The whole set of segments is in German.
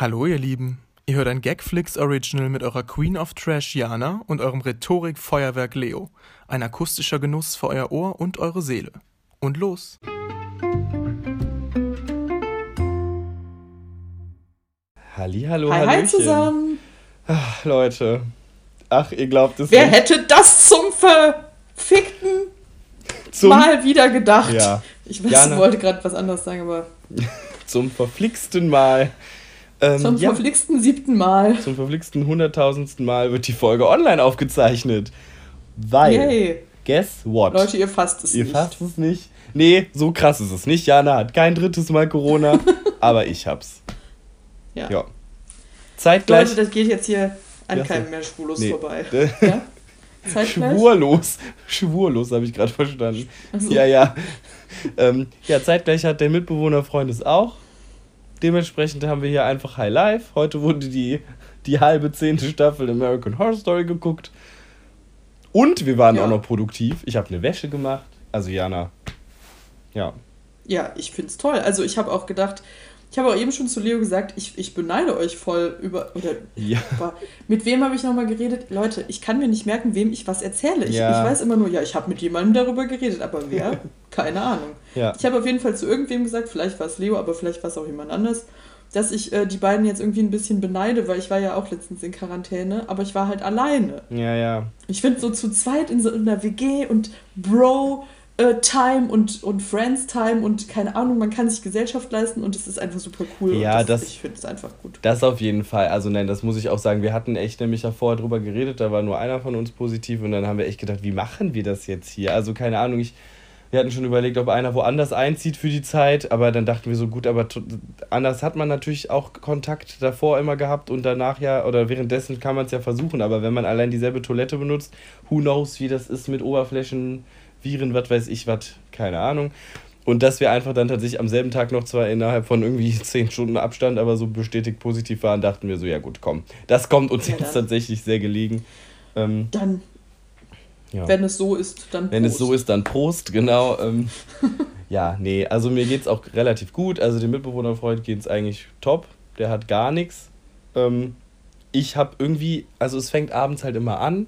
Hallo ihr Lieben, ihr hört ein Gagflix Original mit eurer Queen of Trash Jana und eurem Rhetorik-Feuerwerk Leo. Ein akustischer Genuss für euer Ohr und eure Seele. Und los! Hallihallo, Hi, hi zusammen. Ach, Leute. Ach, ihr glaubt es Wer nicht. hätte das zum verfickten Zum, Mal wieder gedacht? Ja. Ich weiß, Jana. wollte gerade was anderes sagen, aber zum verflixten Mal. Ähm, zum ja, verflixten siebten Mal. zum verflixten hunderttausendsten Mal wird die Folge online aufgezeichnet. Weil, Yay. guess what? Leute, ihr fasst es ihr nicht. fasst es nicht. Nee, so krass ist es nicht. Jana hat kein drittes Mal Corona, aber ich hab's. Ja. Ja. Zeitgleich. Leute, das geht jetzt hier an Ja, keinem mehr schwullos Nee. vorbei. Ja? Zeitgleich? Schwurlos. Schwurlos habe ich gerade verstanden. So. Ja, ja. ähm, ja, zeitgleich hat der Mitbewohnerfreund es auch. Dementsprechend haben wir hier einfach High Life. Heute wurde die, die halbe zehnte Staffel American Horror Story geguckt. Und wir waren Ja. auch noch produktiv. Ich habe eine Wäsche gemacht. Also Jana. Ja. Ja, ich find's toll. Also ich habe auch gedacht, ich habe auch eben schon zu Leo gesagt, ich, ich beneide euch voll über. Oder Ja. Aber mit wem habe ich nochmal geredet? Leute, ich kann mir nicht merken, wem ich was erzähle. Ich, Ja. ich weiß immer nur, ja, ich habe mit jemandem darüber geredet, aber wer? Keine Ahnung. Ja. Ich habe auf jeden Fall zu irgendwem gesagt, vielleicht war es Leo, aber vielleicht war es auch jemand anders, dass ich äh, die beiden jetzt irgendwie ein bisschen beneide, weil ich war ja auch letztens in Quarantäne, aber ich war halt alleine. Ja, ja. Ich finde so zu zweit in so einer WG und Bro. äh, Time und, und Friends Time und keine Ahnung, man kann sich Gesellschaft leisten und es ist einfach super cool. Ja, und das- ich finde es einfach gut. Das auf jeden Fall. Also nein, das muss ich auch sagen. Wir hatten echt nämlich ja vorher drüber geredet, da war nur einer von uns positiv und dann haben wir echt gedacht, wie machen wir das jetzt hier? Also keine Ahnung, ich, wir hatten schon überlegt, ob einer woanders einzieht für die Zeit, aber dann dachten wir so, gut, aber anders hat man natürlich auch Kontakt davor immer gehabt und danach ja, oder währenddessen kann man es ja versuchen, aber wenn man allein dieselbe Toilette benutzt, who knows, wie das ist mit Oberflächen, Viren, was weiß ich, was, keine Ahnung. Und dass wir einfach dann tatsächlich am selben Tag noch zwar innerhalb von irgendwie 10 Stunden Abstand, aber so bestätigt positiv waren, dachten wir so, ja gut, komm. Das kommt uns Ja, jetzt tatsächlich sehr gelegen. Ähm, Dann, ja. wenn es so ist, dann Wenn es Prost. so ist, dann Prost, genau. Ähm, ja, nee, also mir geht es auch relativ gut. Also dem Mitbewohnerfreund geht es eigentlich top. Der hat gar nichts. Ähm, ich habe irgendwie, also es fängt abends halt immer an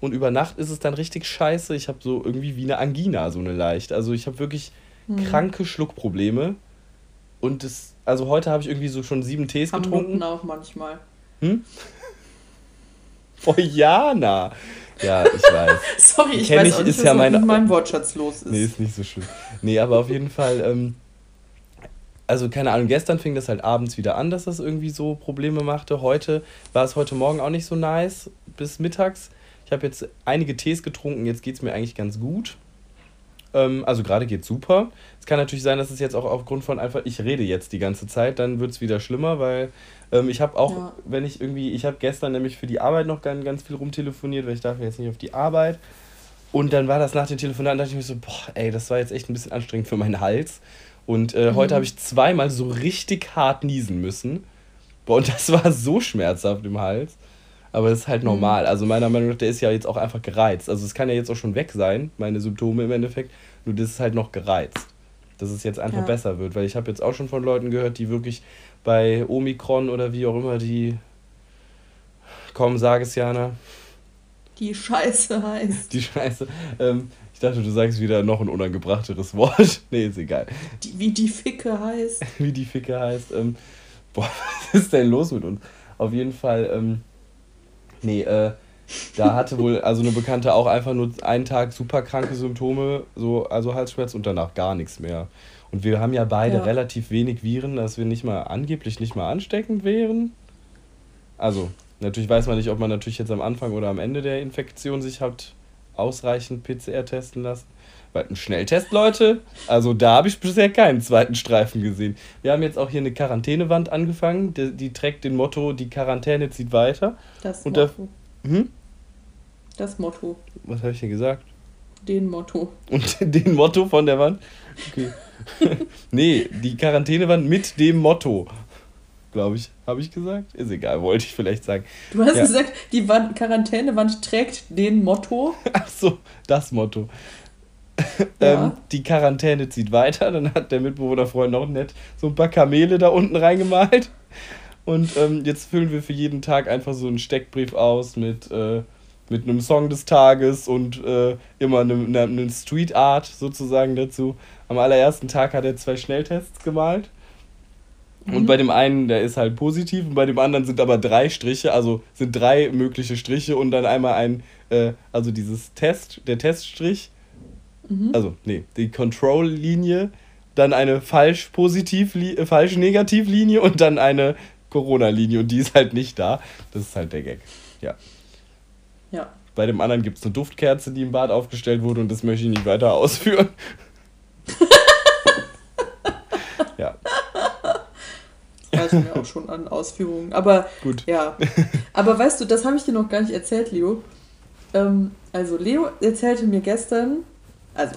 und über Nacht ist es dann richtig scheiße. Ich habe so irgendwie wie eine Angina, so eine leicht. Also ich habe wirklich Hm. kranke Schluckprobleme. Und das, also heute habe ich irgendwie so schon sieben Tees Haben getrunken. Nutten auch manchmal. Hm? Oh, Jana. Ja, ich weiß. Sorry, ich Kenn weiß nicht, ist ja meine- mit meinem Wortschatz los ist. Nee, ist nicht so schlimm. Nee, aber auf jeden Fall, ähm, also keine Ahnung, gestern fing das halt abends wieder an, dass das irgendwie so Probleme machte. Heute war es heute Morgen auch nicht so nice, bis mittags. Ich habe jetzt einige Tees getrunken, jetzt geht es mir eigentlich ganz gut. Ähm, also gerade geht super. Es kann natürlich sein, dass es jetzt auch aufgrund von einfach, ich rede jetzt die ganze Zeit, dann wird es wieder schlimmer, weil ähm, ich habe auch, Ja. wenn ich irgendwie, ich habe gestern nämlich für die Arbeit noch ganz, ganz viel rumtelefoniert, weil ich darf jetzt nicht auf die Arbeit. Und dann war das nach dem Telefonat, dachte ich mir so, boah, ey, das war jetzt echt ein bisschen anstrengend für meinen Hals. Und äh, heute habe ich zweimal so richtig hart niesen müssen. Boah, und das war so schmerzhaft im Hals. Aber das ist halt normal. Also meiner Meinung nach, der ist ja jetzt auch einfach gereizt. Also es kann ja jetzt auch schon weg sein, meine Symptome im Endeffekt. Nur das ist halt noch gereizt. Dass es jetzt einfach Ja. besser wird. Weil ich habe jetzt auch schon von Leuten gehört, die wirklich bei Omikron oder wie auch immer die... Komm, sag es, Jana. Die Scheiße heißt. Die Scheiße. Ähm, ich dachte, du sagst wieder noch ein unangebrachteres Wort. nee, ist egal. Die, wie die Ficke heißt. Wie die Ficke heißt. Ähm, boah, was ist denn los mit uns? Auf jeden Fall, ähm, nee, äh, da hatte wohl also eine Bekannte auch einfach nur einen Tag super kranke Symptome, so, also Halsschmerz und danach gar nichts mehr. Und wir haben ja beide Ja. relativ wenig Viren, dass wir nicht mal angeblich nicht mal ansteckend wären. Also, natürlich weiß man nicht, ob man natürlich jetzt am Anfang oder am Ende der Infektion sich hat ausreichend PCR testen lassen. Weil ein Schnelltest, Leute, also da habe ich bisher keinen zweiten Streifen gesehen. Wir haben jetzt auch hier eine Quarantänewand angefangen, die, die trägt den Motto, die Quarantäne zieht weiter. Das Und Motto. Hm? Das Motto. Was habe ich denn gesagt? Den Motto. Und den Motto von der Wand? Okay. nee, die Quarantänewand mit dem Motto. Glaube ich. Habe ich gesagt? Ist egal, wollte ich vielleicht sagen. Du hast Ja. gesagt, die Wand, Quarantänewand trägt den Motto. Ach so, das Motto. Ja. Ähm, die Quarantäne zieht weiter. Dann hat der Mitbewohnerfreund noch nett so ein paar Kamele da unten reingemalt. Und ähm, jetzt füllen wir für jeden Tag einfach so einen Steckbrief aus mit, äh, mit einem Song des Tages und äh, immer einem, einem Street Art sozusagen dazu. Am allerersten Tag hat er zwei Schnelltests gemalt. Und bei dem einen, der ist halt positiv und bei dem anderen sind aber drei Striche, also sind drei mögliche Striche und dann einmal ein, äh, also dieses Test, der Teststrich, also nee, die Control-Linie, dann eine falsch-positiv, äh, falsch-negativ-Linie und dann eine Corona-Linie und die ist halt nicht da. Das ist halt der Gag. Ja. Ja. Bei dem anderen gibt es eine Duftkerze, die im Bad aufgestellt wurde und das möchte ich nicht weiter ausführen. ja. Das reicht mir auch schon an Ausführungen. Aber Gut. ja. Aber weißt du, das habe ich dir noch gar nicht erzählt, Leo. Ähm, also Leo erzählte mir gestern, also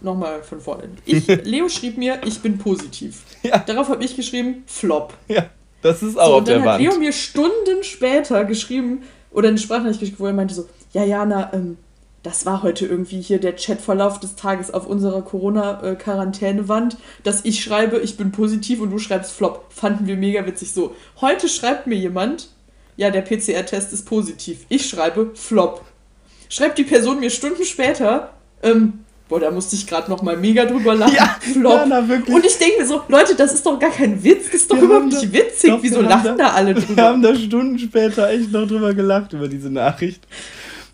nochmal von vorne. Ich, Leo schrieb mir, ich bin positiv. Ja. Darauf habe ich geschrieben, Flop. Ja, das ist auch So, auf und dann der hat Wand. Leo mir Stunden später geschrieben, oder eine Sprachnachricht wo er meinte so, ja, Jana, ähm, das war heute irgendwie hier der Chatverlauf des Tages auf unserer Corona-Quarantänewand, dass ich schreibe, ich bin positiv und du schreibst Flop. Fanden wir mega witzig so. Heute schreibt mir jemand, ja, der PCR-Test ist positiv. Ich schreibe Flop. Schreibt die Person mir Stunden später, ähm, boah, da musste ich gerade noch mal mega drüber lachen. Ja, Flop. Jana, wirklich. Und ich denke mir so, Leute, das ist doch gar kein Witz, das ist doch Wir überhaupt nicht da- witzig. Doch, Wieso wir lachen da alle Wir drüber? haben da Stunden später echt noch drüber gelacht, über diese Nachricht.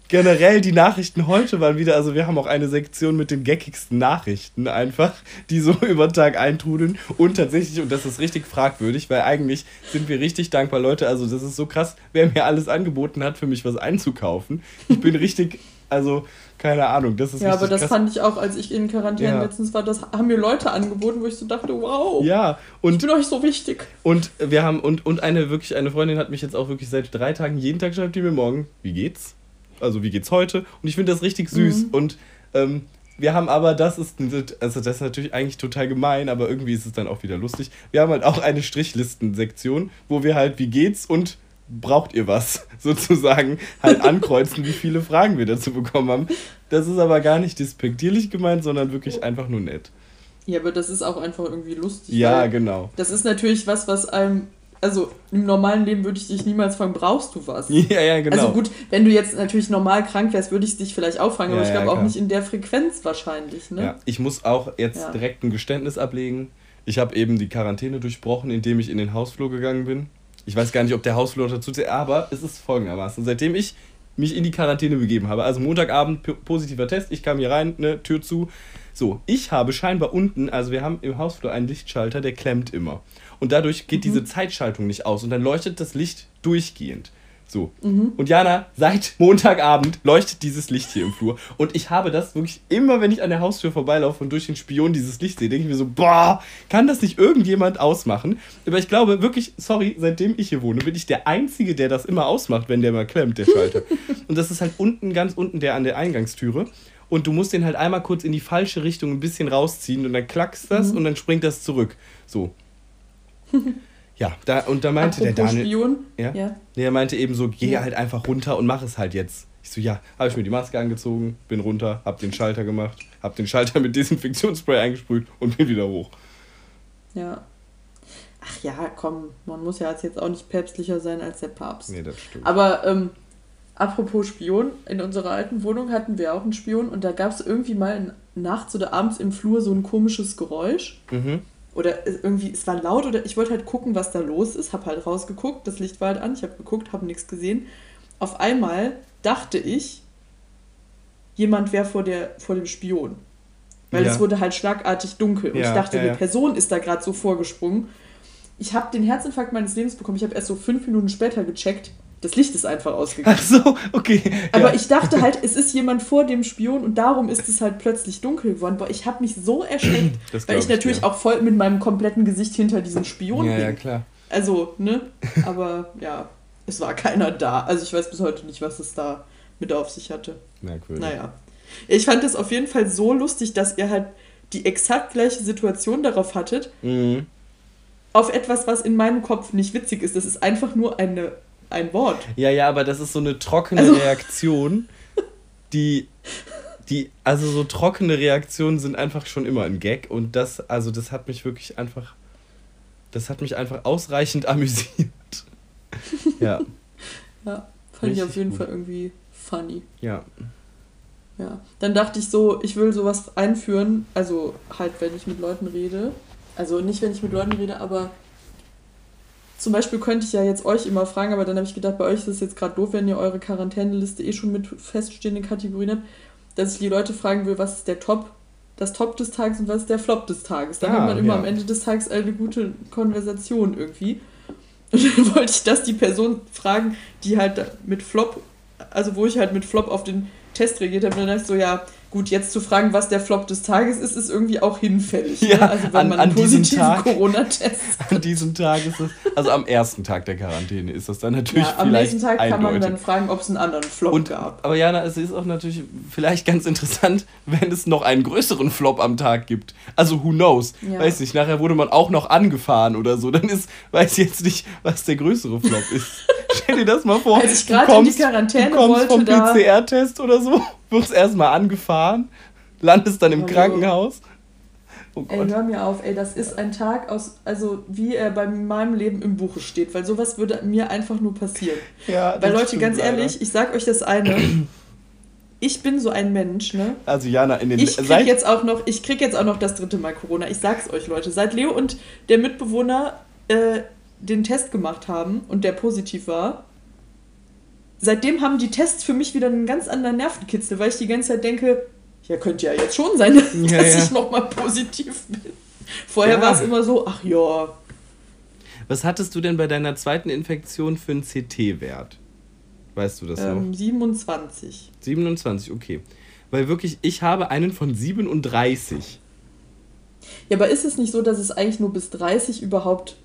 Generell, die Nachrichten heute waren wieder, also wir haben auch eine Sektion mit den geckigsten Nachrichten einfach, die so über den Tag eintrudeln. Und tatsächlich, und das ist richtig fragwürdig, weil eigentlich sind wir richtig dankbar, Leute. Also, das ist so krass, wer mir alles angeboten hat, für mich was einzukaufen. Ich bin richtig, also, keine Ahnung, das ist Ja, aber das krass. fand ich auch, als ich in Quarantäne Ja. letztens war, das haben mir Leute angeboten, wo ich so dachte, wow, ja, ich und bin euch so wichtig. Und wir haben, und, und eine wirklich, eine Freundin hat mich jetzt auch wirklich seit drei Tagen, jeden Tag schreibt die mir morgen, wie geht's? Also wie geht's heute? Und ich finde das richtig süß. Mhm. Und ähm, wir haben aber, das ist, also das ist natürlich eigentlich total gemein, aber irgendwie ist es dann auch wieder lustig. Wir haben halt auch eine Strichlisten-Sektion, wo wir halt, wie geht's und braucht ihr was sozusagen halt ankreuzen, wie viele Fragen wir dazu bekommen haben. Das ist aber gar nicht despektierlich gemeint, sondern wirklich einfach nur nett. Ja, aber das ist auch einfach irgendwie lustig. Ja, genau. Das ist natürlich was, was einem, also im normalen Leben würde ich dich niemals fragen, brauchst du was? Ja, ja, genau. Also gut, wenn du jetzt natürlich normal krank wärst, würde ich dich vielleicht auch fragen, Ja, aber ich ja, glaube auch nicht in der Frequenz wahrscheinlich, ne? Ja, ich muss auch jetzt Ja. direkt ein Geständnis ablegen. Ich habe eben die Quarantäne durchbrochen, indem ich in den Hausflur gegangen bin. Ich weiß gar nicht, ob der Hausflur dazu zählt, aber es ist folgendermaßen. Seitdem ich mich in die Quarantäne begeben habe, also Montagabend positiver Test, ich kam hier rein, ne, Tür zu. So, ich habe scheinbar unten, also wir haben im Hausflur einen Lichtschalter, der klemmt immer. Und dadurch geht diese Zeitschaltung nicht aus und dann leuchtet das Licht durchgehend. So. Und Jana, seit Montagabend leuchtet dieses Licht hier im Flur. Und ich habe das wirklich immer, wenn ich an der Haustür vorbeilaufe und durch den Spion dieses Licht sehe, denke ich mir so, boah, kann das nicht irgendjemand ausmachen? Aber ich glaube wirklich, sorry, seitdem ich hier wohne, bin ich der Einzige, der das immer ausmacht, wenn der mal klemmt, der Schalter. und das ist halt unten, ganz unten, der an der Eingangstüre. Und du musst den halt einmal kurz in die falsche Richtung ein bisschen rausziehen und dann klackst das und dann springt das zurück. So. Ja, da, und da meinte der Apropos Daniel. Spion. Ja? Ja. Nee, er meinte eben so, geh Ja. halt einfach runter und mach es halt jetzt. Ich so, ja, habe ich mir die Maske angezogen, bin runter, hab den Schalter gemacht, hab den Schalter mit Desinfektionsspray eingesprüht und bin wieder hoch. Ja. Ach ja, komm, man muss ja jetzt auch nicht päpstlicher sein als der Papst. Nee, das stimmt. Aber ähm, apropos Spion, in unserer alten Wohnung hatten wir auch einen Spion und da gab es irgendwie mal nachts oder abends im Flur so ein komisches Geräusch. Mhm. Oder es- irgendwie, es war laut oder ich wollte halt gucken, was da los ist. Hab halt rausgeguckt, das Licht war halt an, ich habe geguckt, habe nichts gesehen. Auf einmal dachte ich, jemand wäre vor, der, vor dem Spion. Weil Ja. es wurde halt schlagartig dunkel. Und Ja, ich dachte, ja, eine. Person ist da gerade so vorgesprungen. Ich habe den Herzinfarkt meines Lebens bekommen. Ich habe erst so fünf Minuten später gecheckt. Das Licht ist einfach ausgegangen. Ach so, okay. Aber ja. ich dachte halt, es ist jemand vor dem Spion und darum ist es halt plötzlich dunkel geworden. Boah, ich habe mich so erschreckt, weil glaub ich natürlich dir. auch voll mit meinem kompletten Gesicht hinter diesem Spion Ja, bin. ja, klar. Also, ne? Aber ja, es war keiner da. Also ich weiß bis heute nicht, was es da mit auf sich hatte. Merkwürdig. Naja. Ich fand es auf jeden Fall so lustig, dass ihr halt die exakt gleiche Situation darauf hattet, Mhm. auf etwas, was in meinem Kopf nicht witzig ist. Das ist einfach nur eine, ein Wort. Ja, ja, aber das ist so eine trockene Also- Reaktion, die, die, also so trockene Reaktionen sind einfach schon immer ein Gag und das, also das hat mich wirklich einfach, das hat mich einfach ausreichend amüsiert. ja. Ja, fand ich auf jeden gut. Fall irgendwie funny. Ja. Ja. Dann dachte ich so, ich will sowas einführen, also halt, wenn ich mit Leuten rede. Also nicht, wenn ich mit Leuten rede, aber zum Beispiel könnte ich ja jetzt euch immer fragen, aber dann habe ich gedacht, bei euch ist es jetzt gerade doof, wenn ihr eure Quarantäneliste eh schon mit feststehenden Kategorien habt, dass ich die Leute fragen will, was ist der Top, das Top des Tages und was ist der Flop des Tages. Dann ah, hat man immer ja. am Ende des Tages eine gute Konversation irgendwie. Und dann wollte ich das die Person fragen, die halt mit Flop, also wo ich halt mit Flop auf den Test reagiert habe. Und dann dachte ich so, ja, gut, jetzt zu fragen, was der Flop des Tages ist, ist irgendwie auch hinfällig. Ne? Ja, ne? Also wenn an, man einen positiven Corona-Test An diesem Tag ist es, also am ersten Tag der Quarantäne ist das dann natürlich ja, am vielleicht nächsten Tag eindeutig. kann man dann fragen, ob es einen anderen Flop Und, gab. Aber Jana, es ist auch natürlich vielleicht ganz interessant, wenn es noch einen größeren Flop am Tag gibt. Also who knows? Ja. Weiß nicht, nachher wurde man auch noch angefahren oder so. Dann ist, weiß ich jetzt nicht, was der größere Flop ist. Stell dir das mal vor. Als ich gerade in die Quarantäne du kommst wollte, vom PCR-Test oder so wirst erstmal angefahren, landest dann im Hallo. Krankenhaus. Oh ey, hör mir auf, ey, das ist ein Tag aus, also wie er bei meinem Leben im Buche steht, weil sowas würde mir einfach nur passieren. Ja, weil Leute, ganz leider. ehrlich, ich sag euch das eine. Ich bin so ein Mensch, ne? Also Jana, in den Ich krieg jetzt auch noch, ich krieg jetzt auch noch das dritte Mal Corona. Ich sag's euch, Leute. Seit Leo und der Mitbewohner äh, den Test gemacht haben und der positiv war, seitdem haben die Tests für mich wieder einen ganz anderen Nervenkitzel, weil ich die ganze Zeit denke, ja, könnte ja jetzt schon sein, ja, dass ja. ich nochmal positiv bin. Vorher ja. war es immer so, ach ja. Was hattest du denn bei deiner zweiten Infektion für einen CT-Wert? Weißt du das ähm, noch? 27. 27, okay. Weil wirklich, ich habe einen von 37. Ja, aber ist es nicht so, dass es eigentlich nur bis 30 überhaupt.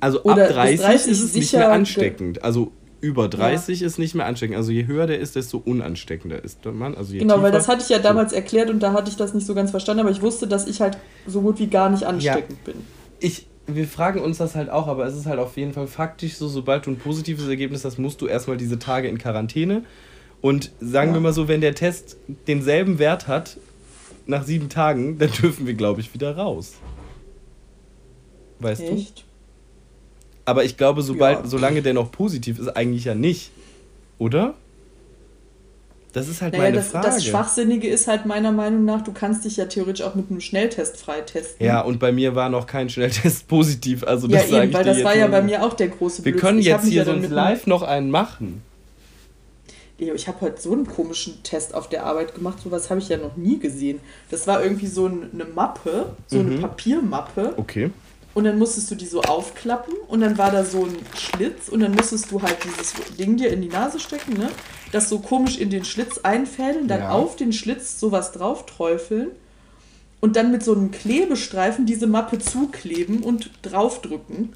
Also ab 30, 30 ist es nicht mehr ansteckend. Also über 30 ja. ist nicht mehr ansteckend. Also je höher der ist, desto unansteckender ist der Mann. Also genau, weil das hatte ich ja damals so. erklärt und da hatte ich das nicht so ganz verstanden, aber ich wusste, dass ich halt so gut wie gar nicht ansteckend ja. bin. Ich, wir fragen uns das halt auch, aber es ist halt auf jeden Fall faktisch so, sobald du ein positives Ergebnis hast, musst du erstmal diese Tage in Quarantäne. Und sagen ja. wir mal so, wenn der Test denselben Wert hat nach sieben Tagen, dann dürfen wir, glaube ich, wieder raus. Weißt Echt? du? Aber ich glaube, sobald, ja. solange der noch positiv ist, eigentlich ja nicht. Oder? Das ist halt naja, meine das, Frage. Das Schwachsinnige ist halt meiner Meinung nach, du kannst dich ja theoretisch auch mit einem Schnelltest freitesten. Ja, und bei mir war noch kein Schnelltest positiv. Also das ja, eben, weil das war ja bei mir auch der große Wir können jetzt hier sonst live noch einen machen. Ich habe heute so einen komischen Test auf der Arbeit gemacht, sowas habe ich ja noch nie gesehen. Das war irgendwie so eine Mappe, so mhm. eine Papiermappe. Okay. Und dann musstest du die so aufklappen und dann war da so ein Schlitz und dann musstest du halt dieses Ding dir in die Nase stecken, ne? Das so komisch in den Schlitz einfädeln, dann ja. auf den Schlitz sowas drauf träufeln und dann mit so einem Klebestreifen diese Mappe zukleben und draufdrücken.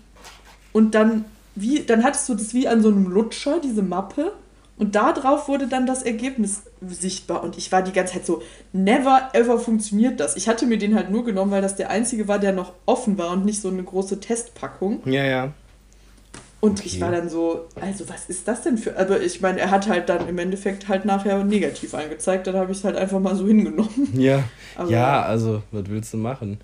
Und dann wie, dann hattest du das wie an so einem Lutscher, diese Mappe. Und darauf wurde dann das Ergebnis sichtbar. Und ich war die ganze Zeit so, never ever funktioniert das. Ich hatte mir den halt nur genommen, weil das der einzige war, der noch offen war und nicht so eine große Testpackung. Ja, ja. Und okay. ich war dann so, also was ist das denn für. Aber ich meine, er hat halt dann im Endeffekt halt nachher negativ angezeigt. Dann habe ich es halt einfach mal so hingenommen. Ja. Aber, ja, also, was willst du machen?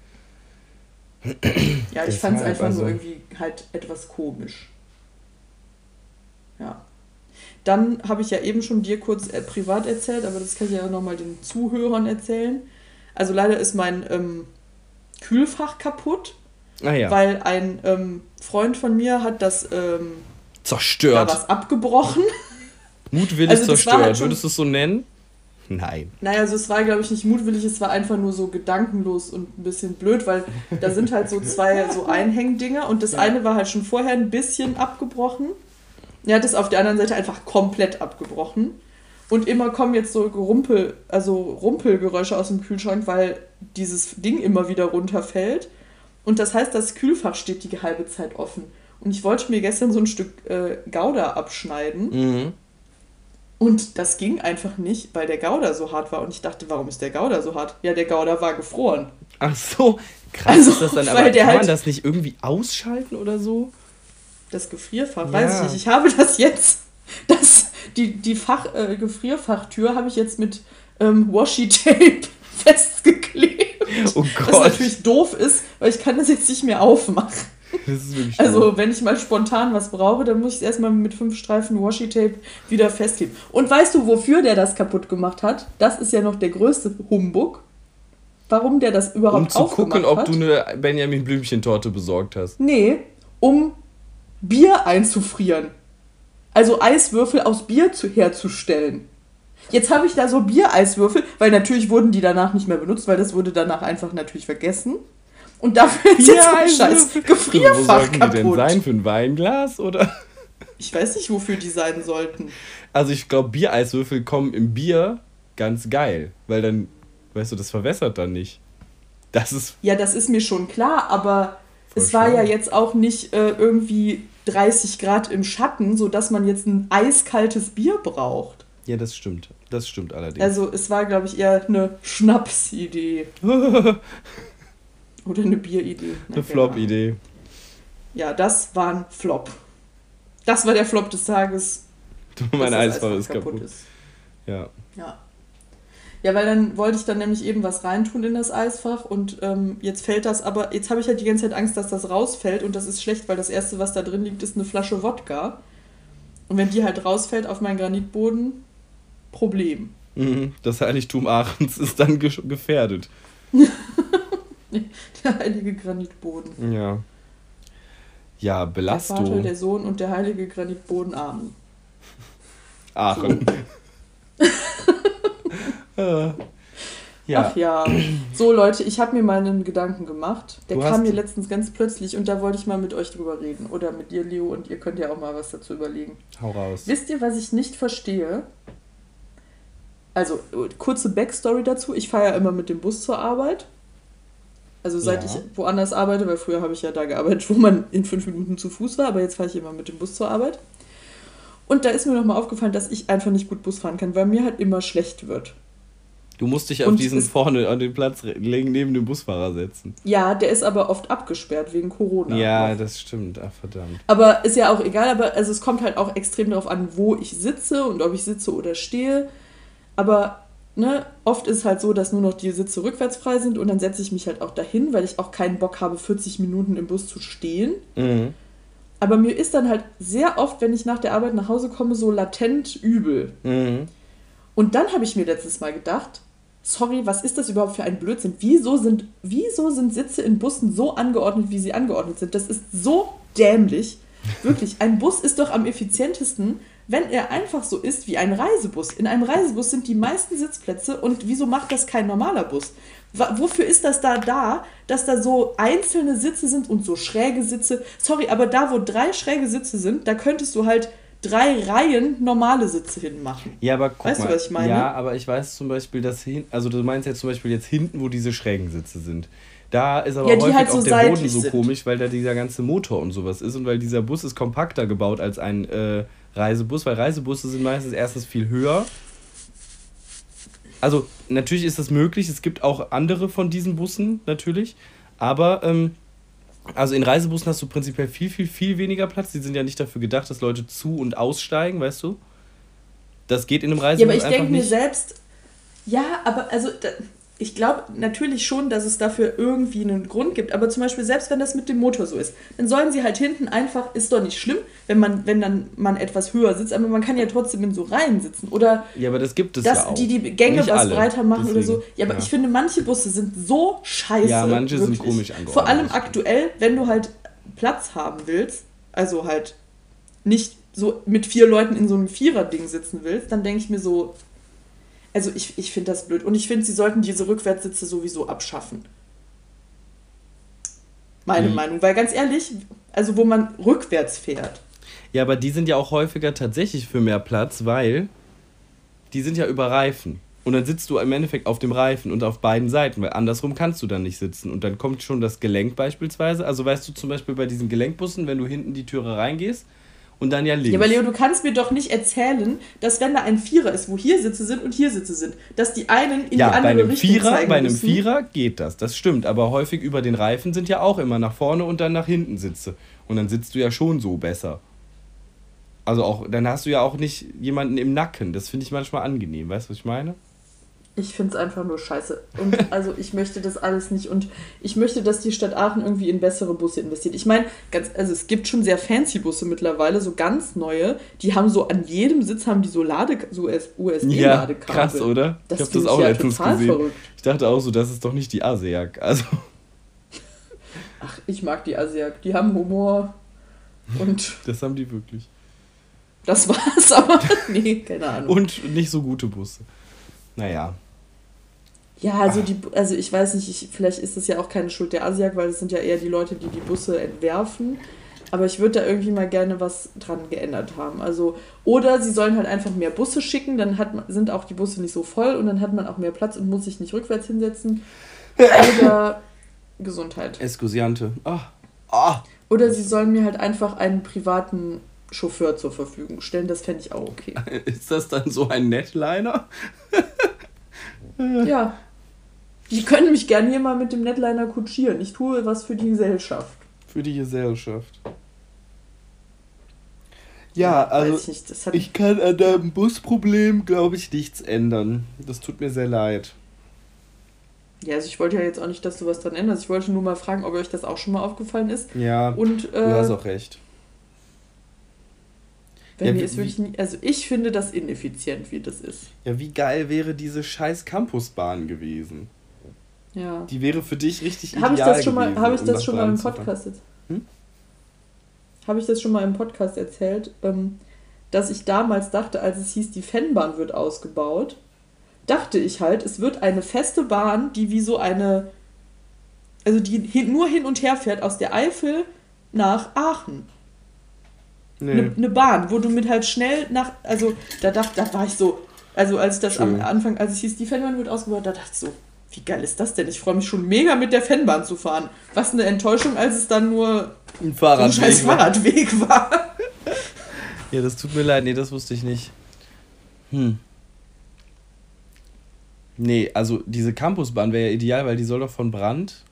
Ja, ich fand es einfach also... nur irgendwie halt etwas komisch. Ja. Dann habe ich ja eben schon dir kurz äh, privat erzählt, aber das kann ich ja nochmal den Zuhörern erzählen. Also leider ist mein ähm, Kühlfach kaputt, ah, ja. weil ein ähm, Freund von mir hat das ähm, zerstört. Da was abgebrochen. Mutwillig also zerstört, halt würdest du es so nennen? Nein. Naja, also es war, glaube ich, nicht mutwillig, es war einfach nur so gedankenlos und ein bisschen blöd, weil da sind halt so zwei so Einhängdinger und das eine war halt schon vorher ein bisschen abgebrochen er hat es auf der anderen Seite einfach komplett abgebrochen. Und immer kommen jetzt so Gerumpel, also Rumpelgeräusche aus dem Kühlschrank, weil dieses Ding immer wieder runterfällt. Und das heißt, das Kühlfach steht die halbe Zeit offen. Und ich wollte mir gestern so ein Stück äh, Gouda abschneiden. Mhm. Und das ging einfach nicht, weil der Gouda so hart war. Und ich dachte, warum ist der Gouda so hart? Ja, der Gouda war gefroren. Ach so, krass also, ist das dann. Aber kann halt man das nicht irgendwie ausschalten oder so? Das Gefrierfach, ja. weiß ich nicht. Ich habe das jetzt, das, die, die Fach, äh, Gefrierfachtür habe ich jetzt mit ähm, Washi-Tape festgeklebt. Oh Gott. Was natürlich doof ist, weil ich kann das jetzt nicht mehr aufmachen. Das ist wirklich Also, doof. wenn ich mal spontan was brauche, dann muss ich es erstmal mit fünf Streifen Washi-Tape wieder festkleben. Und weißt du, wofür der das kaputt gemacht hat? Das ist ja noch der größte Humbug. Warum der das überhaupt Um zu gucken, ob hat? du eine Benjamin Blümchen-Torte besorgt hast. Nee, um Bier einzufrieren. Also Eiswürfel aus Bier zu, herzustellen. Jetzt habe ich da so Biereiswürfel, weil natürlich wurden die danach nicht mehr benutzt, weil das wurde danach einfach natürlich vergessen. Und dafür ist jetzt ein scheiß Wo Gefrierfach sollten die denn sein? Für ein Weinglas? Oder? Ich weiß nicht, wofür die sein sollten. Also ich glaube, Biereiswürfel kommen im Bier ganz geil. Weil dann, weißt du, das verwässert dann nicht. Das ist. Ja, das ist mir schon klar, aber es war schlau. ja jetzt auch nicht äh, irgendwie 30 Grad im Schatten, sodass man jetzt ein eiskaltes Bier braucht. Ja, das stimmt. Das stimmt allerdings. Also es war, glaube ich, eher eine Schnapsidee. Oder eine Bieridee. Na, Eine Flop-Idee. Ja, das war ein Flop. Das war der Flop des Tages. Mein Eisfach ist kaputt. ist. Ja. Ja. Ja, weil dann wollte ich dann nämlich eben was reintun in das Eisfach und ähm, jetzt fällt das, aber jetzt habe ich halt die ganze Zeit Angst, dass das rausfällt und das ist schlecht, weil das erste, was da drin liegt, ist eine Flasche Wodka. Und wenn die halt rausfällt auf meinen Granitboden, Problem. Mhm. Das Heiligtum Aachens ist dann ge gefährdet. Der heilige Granitboden. Ja. Ja, Der Vater, Belastung. der Sohn und der heilige Granitboden Amen. Aachen. Äh, ja. Ach ja. So Leute, ich habe mir mal einen Gedanken gemacht. Der Du kam mir letztens ganz plötzlich und da wollte ich mal mit euch drüber reden. Oder mit dir, Leo, und ihr könnt ja auch mal was dazu überlegen. Hau raus. Wisst ihr, was ich nicht verstehe? Also, kurze Backstory dazu. Ich fahre ja immer mit dem Bus zur Arbeit. Also seit Ja. ich woanders arbeite, weil früher habe ich ja da gearbeitet, wo man in fünf Minuten zu Fuß war, aber jetzt fahre ich immer mit dem Bus zur Arbeit. Und da ist mir nochmal aufgefallen, dass ich einfach nicht gut Bus fahren kann, weil mir halt immer schlecht wird. Du musst dich auf Und diesen es- vorne an den Platz neben dem Busfahrer setzen. Ja, der ist aber oft abgesperrt wegen Corona. Ja, das stimmt. Ach, verdammt. Aber ist ja auch egal, aber also es kommt halt auch extrem darauf an, wo ich sitze und ob ich sitze oder stehe. Aber ne, oft ist halt so, dass nur noch die Sitze rückwärts frei sind und dann setze ich mich halt auch dahin, weil ich auch keinen Bock habe, 40 Minuten im Bus zu stehen. Mhm. Aber mir ist dann halt sehr oft, wenn ich nach der Arbeit nach Hause komme, so latent übel. Mhm. Und dann habe ich mir letztes Mal gedacht, sorry, was ist das überhaupt für ein Blödsinn? Wieso sind, wieso sind Sitze in Bussen so angeordnet, wie sie angeordnet sind? Das ist so dämlich. Wirklich, ein Bus ist doch am effizientesten, wenn er einfach so ist wie ein Reisebus. In einem Reisebus sind die meisten Sitzplätze und wieso macht das kein normaler Bus? Wofür ist das da da, dass da so einzelne Sitze sind und so schräge Sitze? Sorry, aber da, wo drei schräge Sitze sind, da könntest du halt drei Reihen normale Sitze hinmachen. Ja, aber guck Weißt du, mal. was ich meine? Ja, aber ich weiß zum Beispiel, dass hin, also du meinst jetzt zum Beispiel jetzt hinten, wo diese schrägen Sitze sind. Da ist aber Ja, häufig halt so auch der Boden so sind. komisch, weil da dieser ganze Motor und sowas ist und weil dieser Bus ist kompakter gebaut als ein äh, Reisebus, weil Reisebusse sind meistens erstens viel höher. Also natürlich ist das möglich, es gibt auch andere von diesen Bussen natürlich, aber ähm, also in Reisebussen hast du prinzipiell viel, viel, viel weniger Platz. Die sind ja nicht dafür gedacht, dass Leute zu- und aussteigen, weißt du? Das geht in einem Ja, Reisebus aber ich einfach denke mir nicht. selbst, ja, aber also ich glaube natürlich schon, dass es dafür irgendwie einen Grund gibt. Aber zum Beispiel, selbst wenn das mit dem Motor so ist, dann sollen sie halt hinten einfach, ist doch nicht schlimm, wenn man, wenn dann man etwas höher sitzt, aber man kann ja trotzdem in so Reihen sitzen. Oder Ja, aber das gibt es dass ja auch. die die Gänge Nicht was alle, breiter machen oder so. deswegen, Ja, aber ja. ich finde, manche Busse sind so scheiße. Ja, manche sind wirklich. komisch angeordnet, Vor allem aktuell, wenn du halt Platz haben willst, also halt nicht so mit vier Leuten in so einem Vierer-Ding sitzen willst, dann denke ich mir so, also ich, ich finde das blöd. Und ich finde, sie sollten diese Rückwärtssitze sowieso abschaffen. Meine Wie? Meinung. Weil ganz ehrlich, also wo man rückwärts fährt. Ja, aber die sind ja auch häufiger tatsächlich für mehr Platz, weil die sind ja über Reifen. Und dann sitzt du im Endeffekt auf dem Reifen und auf beiden Seiten, weil andersrum kannst du dann nicht sitzen. Und dann kommt schon das Gelenk beispielsweise. Also weißt du zum Beispiel bei diesen Gelenkbussen, wenn du hinten die Türe reingehst und dann ja links. Ja, aber Leo, du kannst mir doch nicht erzählen, dass wenn da ein Vierer ist, wo hier Sitze sind und hier Sitze sind, dass die einen in ja, die andere Richtung Vierer, zeigen bei einem müssen. Vierer geht das, das stimmt. Aber häufig über den Reifen sind ja auch immer nach vorne und dann nach hinten Sitze. Und dann sitzt du ja schon so besser. Also auch, dann hast du ja auch nicht jemanden im Nacken. Das finde ich manchmal angenehm, weißt du, was ich meine? Ich finde es einfach nur scheiße. Und also ich möchte das alles nicht. Und ich möchte, dass die Stadt Aachen irgendwie in bessere Busse investiert. Ich meine, ganz, also es gibt schon sehr fancy Busse mittlerweile, so ganz neue. Die haben so an jedem Sitz haben die so Lade, so USB-Ladekabel. Ja, krass, oder? Das ich habe das auch ja letztens gesehen. Verrückt. Ich dachte auch so, das ist doch nicht die ASEAC. Also. Ach, ich mag die ASEAC. Die haben Humor. Und. Das haben die wirklich. Das war's, aber nee, keine Ahnung. Und nicht so gute Busse. Naja. Ja, also, die, also ich weiß nicht, ich, vielleicht ist das ja auch keine Schuld der Asiak, weil es sind ja eher die Leute, die die Busse entwerfen. Aber ich würde da irgendwie mal gerne was dran geändert haben. Also, oder sie sollen halt einfach mehr Busse schicken, dann hat sind auch die Busse nicht so voll und dann hat man auch mehr Platz und muss sich nicht rückwärts hinsetzen. Oder Gesundheit. Escusiante. Ah. Ah. Oder sie sollen mir halt einfach einen privaten Chauffeur zur Verfügung stellen. Das fände ich auch okay. Ist das dann so ein Netliner? ja. Die können mich gerne hier mal mit dem Netliner kutschieren. Ich tue was für die Gesellschaft. Für die Gesellschaft. Ja, also ich, nicht, ich, kann an deinem Busproblem, glaube ich, nichts ändern. Das tut mir sehr leid. Ja, also ich wollte ja jetzt auch nicht, dass du was dran änderst. Ich wollte nur mal fragen, ob euch das auch schon mal aufgefallen ist. Ja, Und, äh, du hast auch recht. Bei ja, mir ist wirklich nie, also ich finde das ineffizient, wie das ist. Ja, wie geil wäre diese scheiß Campusbahn gewesen? Ja. Die wäre für dich richtig hab ideal ich das gewesen, Habe ich das schon mal im Podcast hm? Habe ich das schon mal im Podcast erzählt, ähm, dass ich damals dachte, als es hieß, die Fennbahn wird ausgebaut, dachte ich halt, es wird eine feste Bahn, die wie so eine, also die hin, nur hin und her fährt aus der Eifel nach Aachen eine nee. ne Bahn, wo du mit halt schnell nach, also da dachte, da war ich so, also als ich das Schön. am Anfang, als es hieß, die Fanbahn wird ausgebaut, da dachte ich so, wie geil ist das denn? Ich freue mich schon mega mit der Fanbahn zu fahren. Was eine Enttäuschung, als es dann nur ein, Fahrradweg ein scheiß Fahrradweg war. ja, das tut mir leid, nee, das wusste ich nicht. Hm. Nee, also diese Campusbahn wäre ja ideal, weil die soll doch von Brand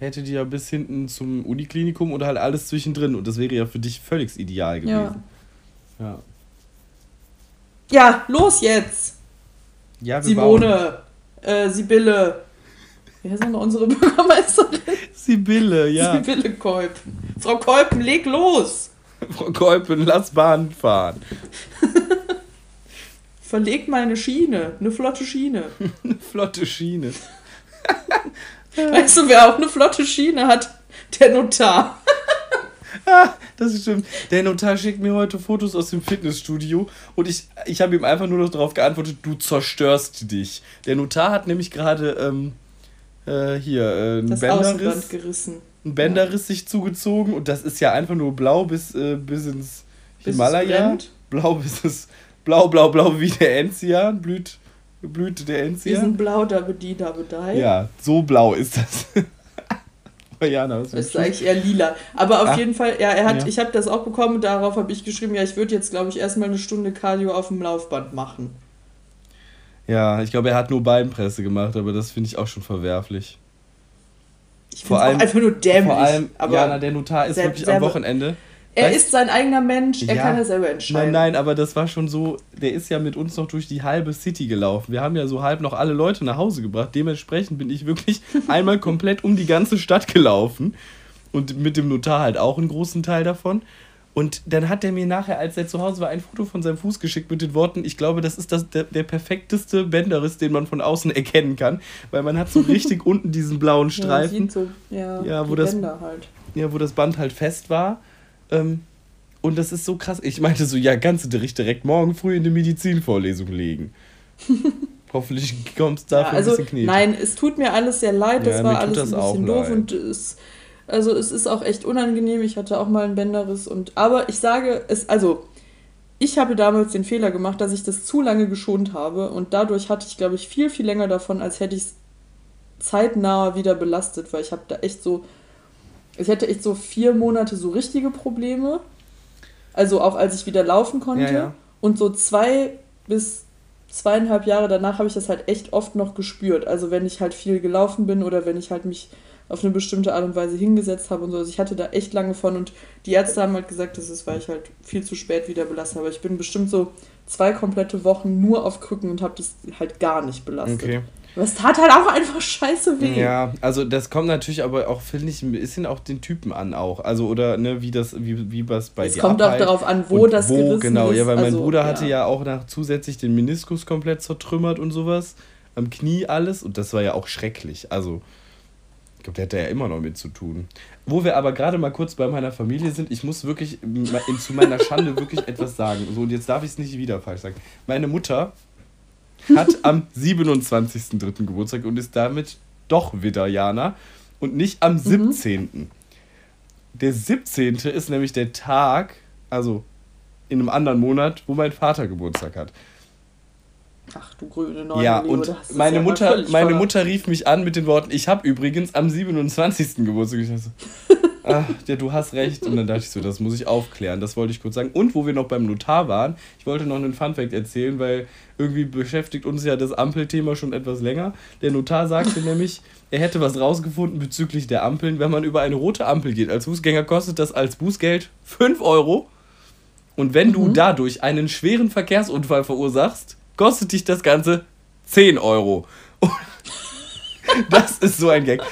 hätte die ja bis hinten zum Uniklinikum oder halt alles zwischendrin. Und das wäre ja für dich völlig ideal gewesen. Ja. Ja, ja los jetzt! Ja, Simone, äh, Sibylle. Wie heißt noch unsere Bürgermeisterin? Sibylle, ja. Sibylle Kolpen. Frau Kolpen, leg los! Frau Kolpen, lass Bahn fahren. Verleg mal eine Schiene, eine flotte Schiene. eine flotte Schiene. Weißt du, wer auch eine flotte Schiene hat? Der Notar. das stimmt. Der Notar schickt mir heute Fotos aus dem Fitnessstudio und ich, ich habe ihm einfach nur noch darauf geantwortet, du zerstörst dich. Der Notar hat nämlich gerade ähm, äh, hier äh, einen das Bänderriss gerissen. Ein Bänderriss sich zugezogen und das ist ja einfach nur blau bis, äh, bis ins bis Himalaya. Blau bis es blau, blau, blau wie der Enzian, blüht Blüte der Enzian. Wir sind blau, da die, da die. Ja, so blau ist das. Was das ist eigentlich eher lila. Aber auf Ach, jeden Fall, ja, er hat, ja. ich habe das auch bekommen, darauf habe ich geschrieben, ja, ich würde jetzt, glaube ich, erstmal eine Stunde Cardio auf dem Laufband machen. Ja, ich glaube, er hat nur Beinpresse gemacht, aber das finde ich auch schon verwerflich. Ich finde es einfach nur dämlich. Vor allem, aber Jana, der Notar ist wirklich am Wochenende er weißt, ist sein eigener Mensch, er ja, kann ja selber entscheiden. Nein, nein, aber das war schon so, der ist ja mit uns noch durch die halbe City gelaufen. Wir haben ja so halb noch alle Leute nach Hause gebracht. Dementsprechend bin ich wirklich einmal komplett um die ganze Stadt gelaufen. Und mit dem Notar halt auch einen großen Teil davon. Und dann hat er mir nachher, als er zu Hause war, ein Foto von seinem Fuß geschickt mit den Worten, ich glaube, das ist das, der, der perfekteste Bänderriss, den man von außen erkennen kann. Weil man hat so richtig unten diesen blauen Streifen. Ja, so, ja, ja wo das, halt. Ja, wo das Band halt fest war. Ähm, und das ist so krass. Ich meinte so, ja, kannst du dich direkt morgen früh in die Medizinvorlesung legen. Hoffentlich kommst du dafür ja, also, ein bisschen Knete. Nein, es tut mir alles sehr leid. Das ja, war alles das ein bisschen doof und es, also es ist auch echt unangenehm. Ich hatte auch mal einen Bänderriss und aber ich sage es, also ich habe damals den Fehler gemacht, dass ich das zu lange geschont habe und dadurch hatte ich, glaube ich, viel, viel länger davon, als hätte ich es zeitnah wieder belastet, weil ich habe da echt so ich hatte echt so vier Monate so richtige Probleme. Also auch als ich wieder laufen konnte. Ja, ja. Und so zwei bis zweieinhalb Jahre danach habe ich das halt echt oft noch gespürt. Also wenn ich halt viel gelaufen bin oder wenn ich halt mich auf eine bestimmte Art und Weise hingesetzt habe und so. Also ich hatte da echt lange von und die Ärzte haben halt gesagt, das ist, weil ich halt viel zu spät wieder belastet habe. Ich bin bestimmt so zwei komplette Wochen nur auf Krücken und habe das halt gar nicht belastet. Okay. Aber es tat halt auch einfach scheiße weh. Ja, also das kommt natürlich aber auch, finde ich, ein bisschen auch den Typen an auch. Also, oder ne, wie das, wie, wie was bei es dir Es kommt abheilt. auch darauf an, wo und das wo, gerissen genau, ist. ja, weil mein also, Bruder ja. hatte ja auch nach zusätzlich den Meniskus komplett zertrümmert und sowas. Am Knie alles. Und das war ja auch schrecklich. Also, ich glaube, der hat ja immer noch mit zu tun. Wo wir aber gerade mal kurz bei meiner Familie sind, ich muss wirklich zu meiner Schande wirklich etwas sagen. So, und jetzt darf ich es nicht wieder falsch sagen. Meine Mutter hat am 27.03. Geburtstag und ist damit doch wieder Jana und nicht am 17. Mhm. Der 17. ist nämlich der Tag, also in einem anderen Monat, wo mein Vater Geburtstag hat. Ach du grüne Neune. Ja, Leo, und meine, ja Mutter, meine Mutter rief mich an mit den Worten, ich habe übrigens am 27. Geburtstag. Ich so, ach, ja, du hast recht. Und dann dachte ich so, das muss ich aufklären. Das wollte ich kurz sagen. Und wo wir noch beim Notar waren, ich wollte noch einen Funfact erzählen, weil irgendwie beschäftigt uns ja das Ampelthema schon etwas länger. Der Notar sagte nämlich, er hätte was rausgefunden bezüglich der Ampeln. Wenn man über eine rote Ampel geht als Fußgänger, kostet das als Bußgeld 5 Euro. Und wenn du mhm. dadurch einen schweren Verkehrsunfall verursachst, kostet dich das Ganze 10 Euro. das ist so ein Gag.